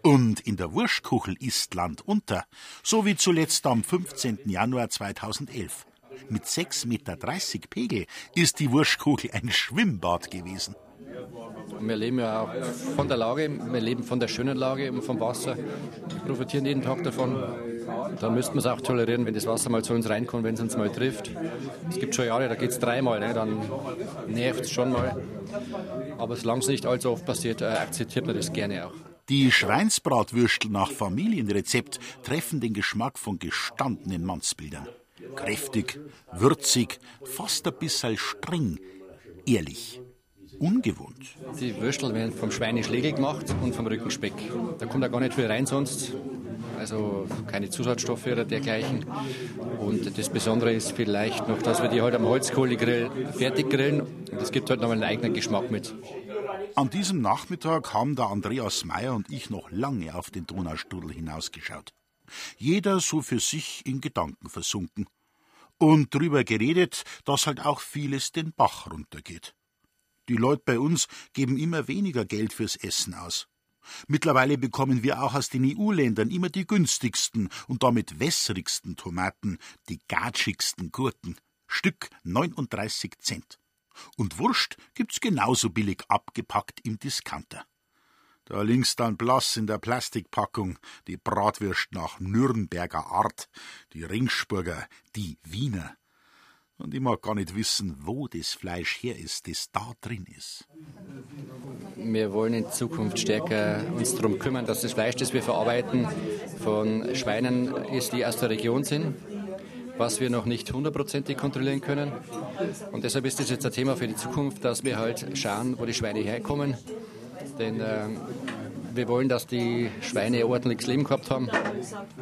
Und in der Wurstkuchel ist Land unter, so wie zuletzt am 15. Januar 2011. Mit 6,30 Meter Pegel ist die Wurstkuchel ein Schwimmbad gewesen. Wir leben ja auch von der Lage, wir leben von der schönen Lage und vom Wasser. Wir profitieren jeden Tag davon. Dann müssten wir es auch tolerieren, wenn das Wasser mal zu uns reinkommt, wenn es uns mal trifft. Es gibt schon Jahre, da geht es dreimal, ne? dann nervt es schon mal. Aber solange es nicht allzu oft passiert, äh, akzeptiert man das gerne auch. Die Schweinsbratwürstel nach Familienrezept treffen den Geschmack von gestandenen Mannsbildern. Kräftig, würzig, fast ein bisschen streng, ehrlich. Ungewohnt. Die Würstel werden vom Schweineschlegel gemacht und vom Rückenspeck. Da kommt ja gar nicht viel rein sonst. Also keine Zusatzstoffe oder dergleichen. Und das Besondere ist vielleicht noch, dass wir die halt am Holzkohlegrill fertig grillen. Und das gibt halt noch einen eigenen Geschmack mit. An diesem Nachmittag haben der Andreas Meyer und ich noch lange auf den Donaustrudel hinausgeschaut. Jeder so für sich in Gedanken versunken. Und drüber geredet, dass halt auch vieles den Bach runtergeht. Die Leute bei uns geben immer weniger Geld fürs Essen aus. Mittlerweile bekommen wir auch aus den EU-Ländern immer die günstigsten und damit wässrigsten Tomaten, die gatschigsten Gurken. Stück 39 Cent. Und Wurst gibt's genauso billig abgepackt im Discounter. Da links dann blass in der Plastikpackung die Bratwürst nach Nürnberger Art, die Ringspurger, die Wiener. Und ich mag gar nicht wissen, wo das Fleisch her ist, das da drin ist. Wir wollen in Zukunft stärker uns darum kümmern, dass das Fleisch, das wir verarbeiten, von Schweinen ist, die aus der Region sind, was wir noch nicht hundertprozentig kontrollieren können. Und deshalb ist das jetzt ein Thema für die Zukunft, dass wir halt schauen, wo die Schweine herkommen. Denn äh, wir wollen, dass die Schweine ein ordentliches Leben gehabt haben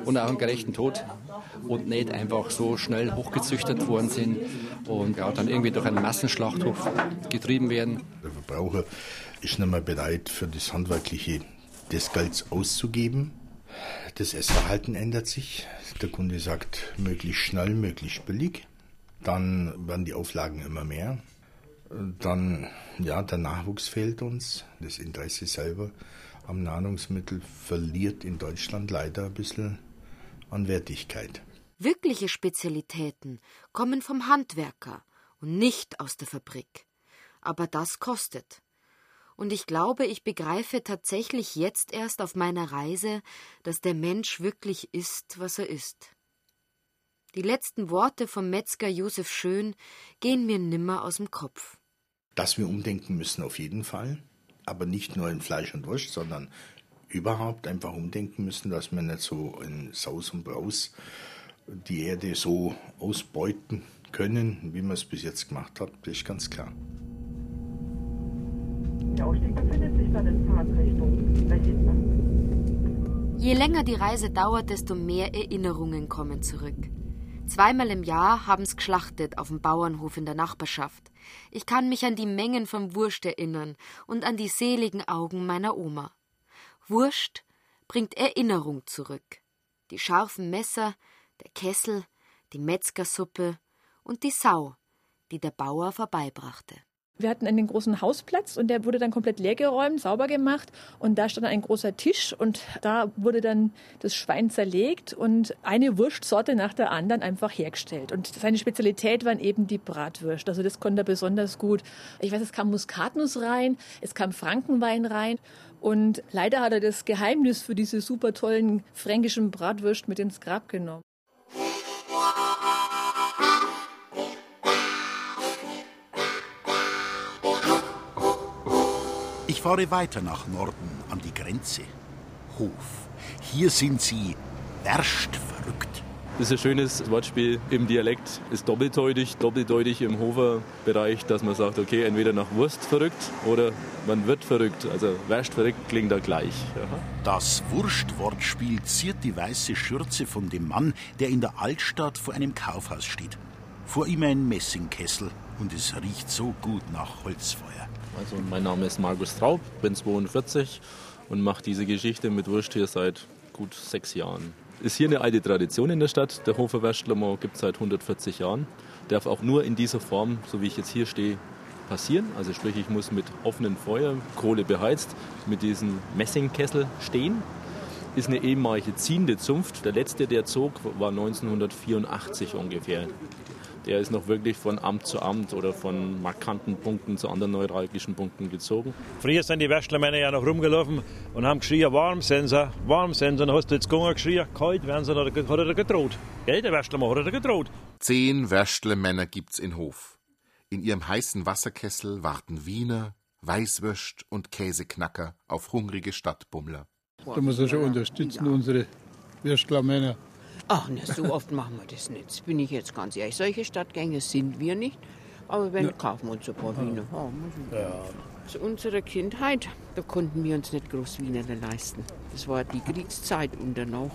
und auch einen gerechten Tod und nicht einfach so schnell hochgezüchtet worden sind und ja, dann irgendwie durch einen Massenschlachthof getrieben werden. Der Verbraucher ist nicht mehr bereit, für das Handwerkliche des Gelds auszugeben. Das Essverhalten ändert sich. Der Kunde sagt, möglichst schnell, möglichst billig. Dann werden die Auflagen immer mehr. Dann, ja, der Nachwuchs fehlt uns. Das Interesse selber am Nahrungsmittel verliert in Deutschland leider ein bisschen an Wertigkeit. Wirkliche Spezialitäten kommen vom Handwerker und nicht aus der Fabrik. Aber das kostet. Und ich glaube, ich begreife tatsächlich jetzt erst auf meiner Reise, dass der Mensch wirklich ist, was er ist. Die letzten Worte vom Metzger Josef Schön gehen mir nimmer aus dem Kopf. Dass wir umdenken müssen, auf jeden Fall aber nicht nur in Fleisch und Wurst, sondern überhaupt einfach umdenken müssen, dass wir nicht so in Saus und Braus die Erde so ausbeuten können, wie man es bis jetzt gemacht hat, das ist ganz klar. Der Ausstieg befindet sich dann in Fahrtrichtung. Je länger die Reise dauert, desto mehr Erinnerungen kommen zurück. Zweimal im Jahr haben's geschlachtet auf dem Bauernhof in der Nachbarschaft. Ich kann mich an die Mengen von Wurst erinnern und an die seligen Augen meiner Oma. Wurst bringt Erinnerung zurück. Die scharfen Messer, der Kessel, die Metzgersuppe und die Sau, die der Bauer vorbeibrachte. Wir hatten einen großen Hausplatz und der wurde dann komplett leergeräumt, sauber gemacht und da stand ein großer Tisch und da wurde dann das Schwein zerlegt und eine Wurstsorte nach der anderen einfach hergestellt. Und seine Spezialität waren eben die Bratwürste. Also das konnte er besonders gut. Ich weiß, es kam Muskatnuss rein, es kam Frankenwein rein und leider hat er das Geheimnis für diese super tollen fränkischen Bratwürste mit ins Grab genommen. Ich fahre weiter nach Norden an die Grenze. Hof. Hier sind sie wärst verrückt. Das ist ein schönes Wortspiel im Dialekt, ist doppeldeutig, doppeldeutig im Hofer-Bereich, dass man sagt, okay, entweder nach Wurst verrückt oder man wird verrückt. Also wärst verrückt klingt da gleich. Aha. Das Wurstwortspiel ziert die weiße Schürze von dem Mann, der in der Altstadt vor einem Kaufhaus steht. Vor ihm ein Messingkessel und es riecht so gut nach Holzfeuer. Also mein Name ist Markus Traub, bin 42 und mache diese Geschichte mit Wurst hier seit gut sechs Jahren. Ist hier eine alte Tradition in der Stadt. Der Hofer Wurstlermann gibt es seit 140 Jahren. Darf auch nur in dieser Form, so wie ich jetzt hier stehe, passieren. Also sprich, ich muss mit offenem Feuer, Kohle beheizt, mit diesem Messingkessel stehen. Ist eine ehemalige ziehende Zunft. Der letzte, der zog, war 1984 ungefähr. Der ist noch wirklich von Amt zu Amt oder von markanten Punkten zu anderen neuralgischen Punkten gezogen. Früher sind die Wäschlermänner ja noch rumgelaufen und haben geschrien, warm sind sie, warm sind sie. Dann hast du jetzt gegangen geschrien, kalt werden sie, dann hat er gedroht. Gell, der Wäschlermann hat er gedroht. Zehn Wäschlermänner gibt's in Hof. In ihrem heißen Wasserkessel warten Wiener, Weißwürst und Käseknacker auf hungrige Stadtbummler. Da muss er schon unterstützen, unsere Würstlermänner. Ach, na, so oft machen wir das nicht. Das bin ich jetzt ganz ehrlich. Solche Stadtgänger sind wir nicht. Aber wenn, Ja. kaufen wir uns ein paar Wiener. Ja. Zu unserer Kindheit, da konnten wir uns nicht groß Wiener leisten. Das war die Kriegszeit und danach,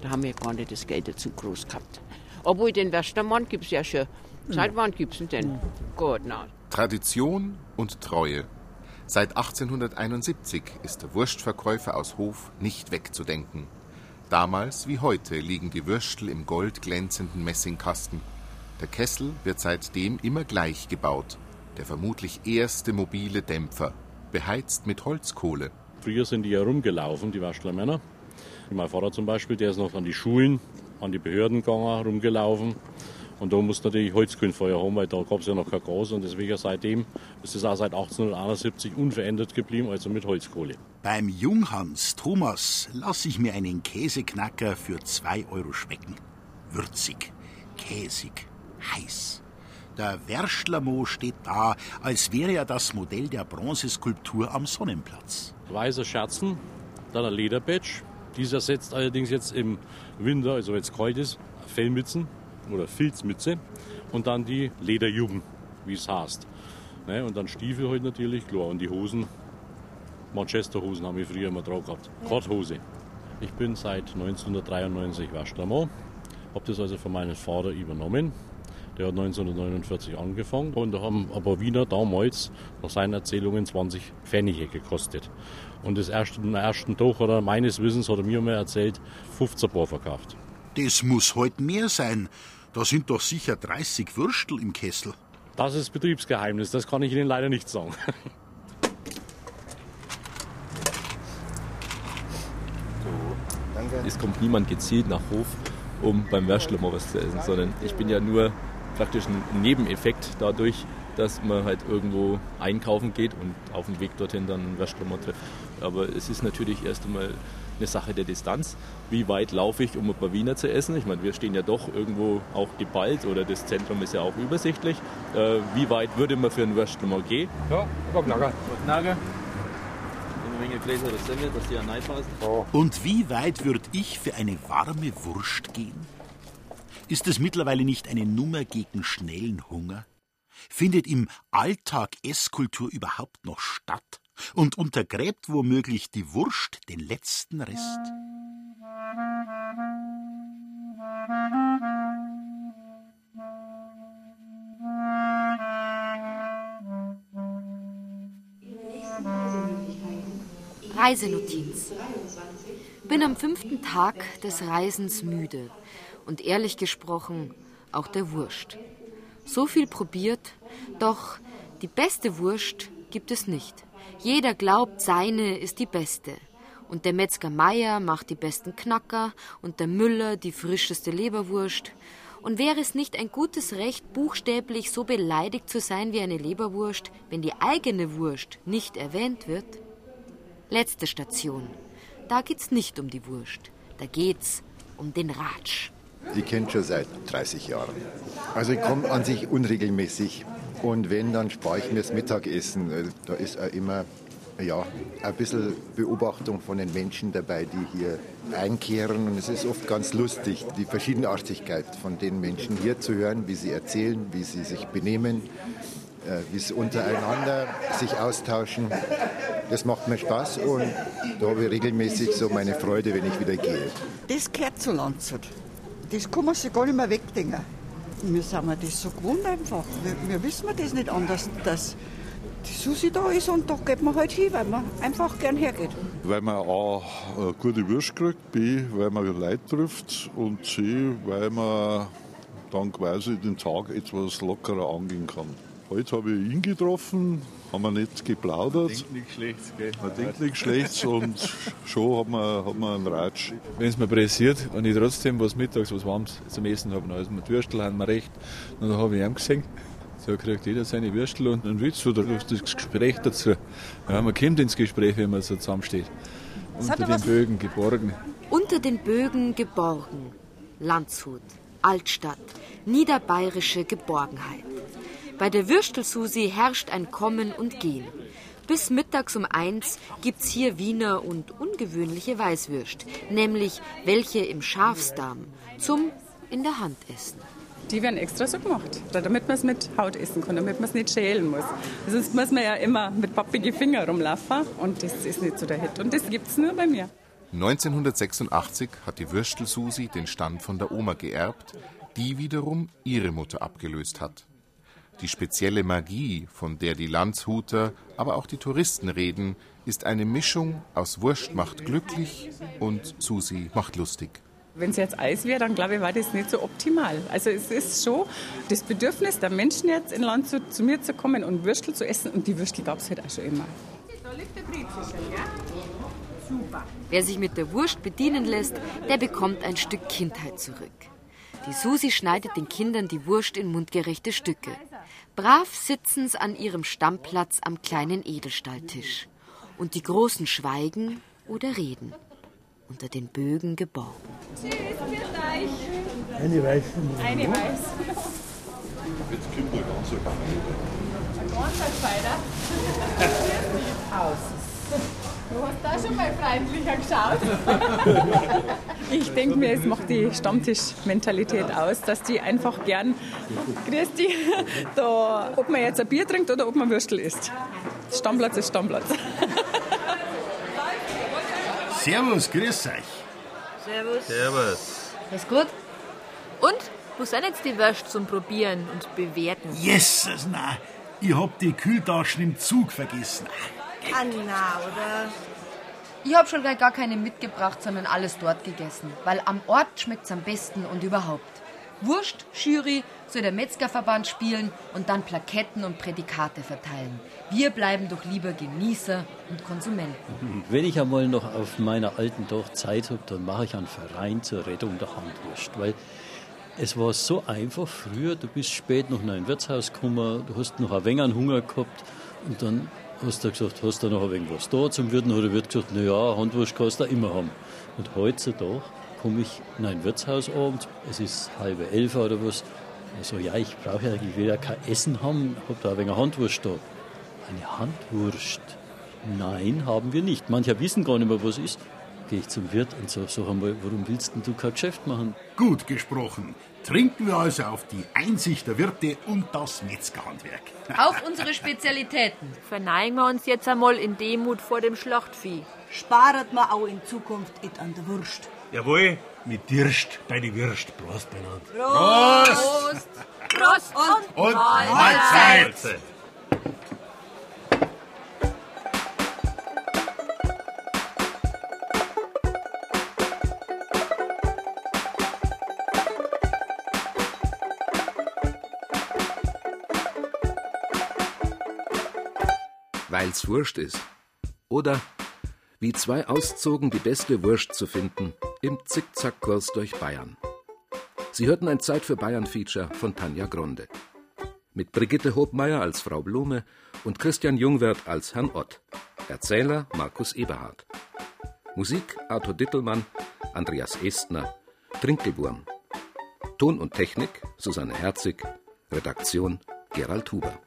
da haben wir gar nicht das Geld dazu groß gehabt. Obwohl den Westermann gibt es ja schon. Seit wann gibt es denn? Gut, na. Tradition und Treue. Seit 1871 ist der Wurstverkäufer aus Hof nicht wegzudenken. Damals wie heute liegen die Würstel im goldglänzenden Messingkasten. Der Kessel wird seitdem immer gleich gebaut. Der vermutlich erste mobile Dämpfer, beheizt mit Holzkohle. Früher sind die ja rumgelaufen, die Waschlermänner. Mein Vater zum Beispiel, der ist noch an die Schulen, an die Behörden gegangen, rumgelaufen. Und da musste natürlich Holzkohlenfeuer haben, weil da gab es ja noch kein Gas. Und deswegen seitdem ist es auch seit 1871 unverändert geblieben, also mit Holzkohle. Beim Junghans Thomas lasse ich mir einen Käseknacker für zwei Euro schmecken. Würzig, käsig, heiß. Der Werschlermo steht da, als wäre er das Modell der Bronzeskulptur am Sonnenplatz. Weiße Scherzen, dann ein Lederbatch. Dieser setzt allerdings jetzt im Winter, also wenn es kalt ist, Fellmützen oder Filzmütze und dann die Lederjuben, wie es heißt. Ne, und dann Stiefel halt natürlich, klar. Und die Hosen, Manchesterhosen haben wir früher immer drauf gehabt. Korthose. Ich bin seit 1993 Waschlermann, habe das also von meinem Vater übernommen. Der hat 1949 angefangen und da haben aber Wiener damals nach seinen Erzählungen 20 Pfennige gekostet. Und das erste, am ersten Tag hat er meines Wissens, hat er mir mal erzählt, 15 Paar verkauft. Das muss heute mehr sein. Da sind doch sicher 30 Würstel im Kessel. Das ist Betriebsgeheimnis, das kann ich Ihnen leider nicht sagen. Es kommt niemand gezielt nach Hof, um beim Würstler mal was zu essen, sondern ich bin ja nur praktisch ein Nebeneffekt dadurch, dass man halt irgendwo einkaufen geht und auf dem Weg dorthin dann einen mal trifft. Aber es ist natürlich erst einmal eine Sache der Distanz. Wie weit laufe ich, um ein paar Wiener zu essen? Ich meine, wir stehen ja doch irgendwo auch geballt oder das Zentrum ist ja auch übersichtlich. Äh, wie weit würde man für einen Würstler mal gehen? Ja, ein Knacker. Knacker. Menge Gläser Semmel, dass die ja reinpassen. Und wie weit würde ich für eine warme Wurst gehen? Ist es mittlerweile nicht eine Nummer gegen schnellen Hunger? Findet im Alltag Esskultur überhaupt noch statt? Und untergräbt womöglich die Wurst den letzten Rest? Reisenotiz. Bin am fünften Tag des Reisens müde und ehrlich gesprochen auch der Wurst. So viel probiert, doch die beste Wurst gibt es nicht. Jeder glaubt, seine ist die beste. Und der Metzger Meier macht die besten Knacker und der Müller die frischeste Leberwurst. Und wäre es nicht ein gutes Recht, buchstäblich so beleidigt zu sein wie eine Leberwurst, wenn die eigene Wurst nicht erwähnt wird? Letzte Station. Da geht's nicht um die Wurst. Da geht's um den Ratsch. Ich kenne schon seit 30 Jahren. Also ich komme an sich unregelmäßig. Und wenn, dann spare ich mir das Mittagessen. Also Da ist auch immer ja, ein bisschen Beobachtung von den Menschen dabei, die hier einkehren. Und es ist oft ganz lustig, die Verschiedenartigkeit von den Menschen hier zu hören, wie sie erzählen, wie sie sich benehmen, äh, wie sie untereinander sich austauschen. Das macht mir Spaß und da habe ich regelmäßig so meine Freude, wenn ich wieder gehe. Das gehört zu Landshut. Das kann man sich gar nicht mehr wegdenken. Wir sind mir das so gewohnt einfach. Wir, wir wissen das nicht anders, dass die Susi da ist und da geht man halt hin, weil man einfach gern hergeht. Weil man A, eine gute Wurst kriegt, B, weil man Leute trifft und C, weil man dann quasi den Tag etwas lockerer angehen kann. Heute habe ich ihn getroffen, haben wir nicht geplaudert. Denkt nichts Schlechtes, gell? Man denkt nichts Schlechtes und schon hat man, hat man einen Ratsch. Wenn es mir pressiert und ich trotzdem was mittags, was warmes zum Essen habe, also mit Würstel haben wir recht. Und dann habe ich ihm gesehen, so kriegt jeder seine Würstel und einen Witz oder das Gespräch dazu. Ja, man kommt ins Gespräch, wenn man so zusammensteht. Unter den Bögen geborgen. Unter den Bögen geborgen. Landshut, Altstadt, niederbayerische Geborgenheit. Bei der Würstelsusi herrscht ein Kommen und Gehen. Bis mittags um eins gibt's hier Wiener und ungewöhnliche Weißwürst, nämlich welche im Schafsdarm, zum in der Hand essen. Die werden extra so gemacht, damit man es mit Haut essen kann, damit man es nicht schälen muss. Sonst muss man ja immer mit pappigen Finger rumlaufen und das ist nicht so der Hit. Und das gibt es nur bei mir. 1986 hat die Würstelsusi den Stand von der Oma geerbt, die wiederum ihre Mutter abgelöst hat. Die spezielle Magie, von der die Landshuter, aber auch die Touristen reden, ist eine Mischung aus Wurst macht glücklich und Susi macht lustig. Wenn es jetzt Eis wäre, dann glaube ich, war das nicht so optimal. Also es ist schon das Bedürfnis der Menschen jetzt in Landshut zu mir zu kommen und Würstel zu essen. Und die Würstel gab es halt auch schon immer. Da liegt der Brezelchen, ja? Super. Wer sich mit der Wurst bedienen lässt, der bekommt ein Stück Kindheit zurück. Die Susi schneidet den Kindern die Wurst in mundgerechte Stücke. Brav sitzen sie an ihrem Stammplatz am kleinen Edelstahltisch. Und die Großen schweigen oder reden unter den Bögen geborgen. Tschüss, für euch. Eine weiß. Eine weiß. Jetzt kommt der ganze Ein ganzer Spider. Aus. Du hast da schon mal freundlicher geschaut. Ich denke mir, es macht die Stammtischmentalität aus, dass die einfach gern, grüß die, da, ob man jetzt ein Bier trinkt oder ob man Würstel isst. Stammplatz ist Stammplatz. Servus, grüß euch. Servus. Servus. Ist gut? Und? Wo sind jetzt die Würste zum Probieren und Bewerten? Jesus, na, ich hab die Kühltaschen im Zug vergessen. Ah, na, oder? Ich hab schon gleich gar keine mitgebracht, sondern alles dort gegessen. Weil am Ort schmeckt's am besten und überhaupt. Wurst, Jury, soll der Metzgerverband spielen und dann Plaketten und Prädikate verteilen. Wir bleiben doch lieber Genießer und Konsumenten. Wenn ich einmal noch auf meiner alten Dorf Zeit habe, dann mache ich einen Verein zur Rettung der Handwurst. Weil es war so einfach früher, du bist spät noch in ein Wirtshaus gekommen, du hast noch ein wenig an Hunger gehabt und dann hast du gesagt, hast du noch ein wenig was da zum Wirten oder wird gesagt, naja, Handwurst kannst du immer haben. Und heutzutage komme ich in ein Wirtshaus abends, es ist halbe elf oder was, also ja, ich brauche ja, ich will ja kein Essen haben, habe da ein wenig Handwurst da. Eine Handwurst? Nein, haben wir nicht. Manche wissen gar nicht mehr, was ist. Gehe ich zum Wirt und sage, sag einmal, warum willst denn du kein Geschäft machen? Gut gesprochen. Trinken wir also auf die Einsicht der Wirte und das Metzgerhandwerk. Auf unsere Spezialitäten. Verneigen wir uns jetzt einmal in Demut vor dem Schlachtvieh. Sparet man auch in Zukunft et an der Wurst. Jawohl, mit Dirst bei die Würst. Prost beieinander. Prost! Prost und, Und Mahlzeit! Mahlzeit. Weil's Wurst ist. Oder wie zwei auszogen, die beste Wurst zu finden im Zickzackkurs durch Bayern. Sie hörten ein Zeit für Bayern-Feature von Tanja Gronde. Mit Brigitte Hobmeier als Frau Blume und Christian Jungwirth als Herrn Ott. Erzähler Markus Eberhard. Musik Arthur Dittelmann, Andreas Estner, Trinkelwurm. Ton und Technik Susanne Herzig. Redaktion Gerald Huber.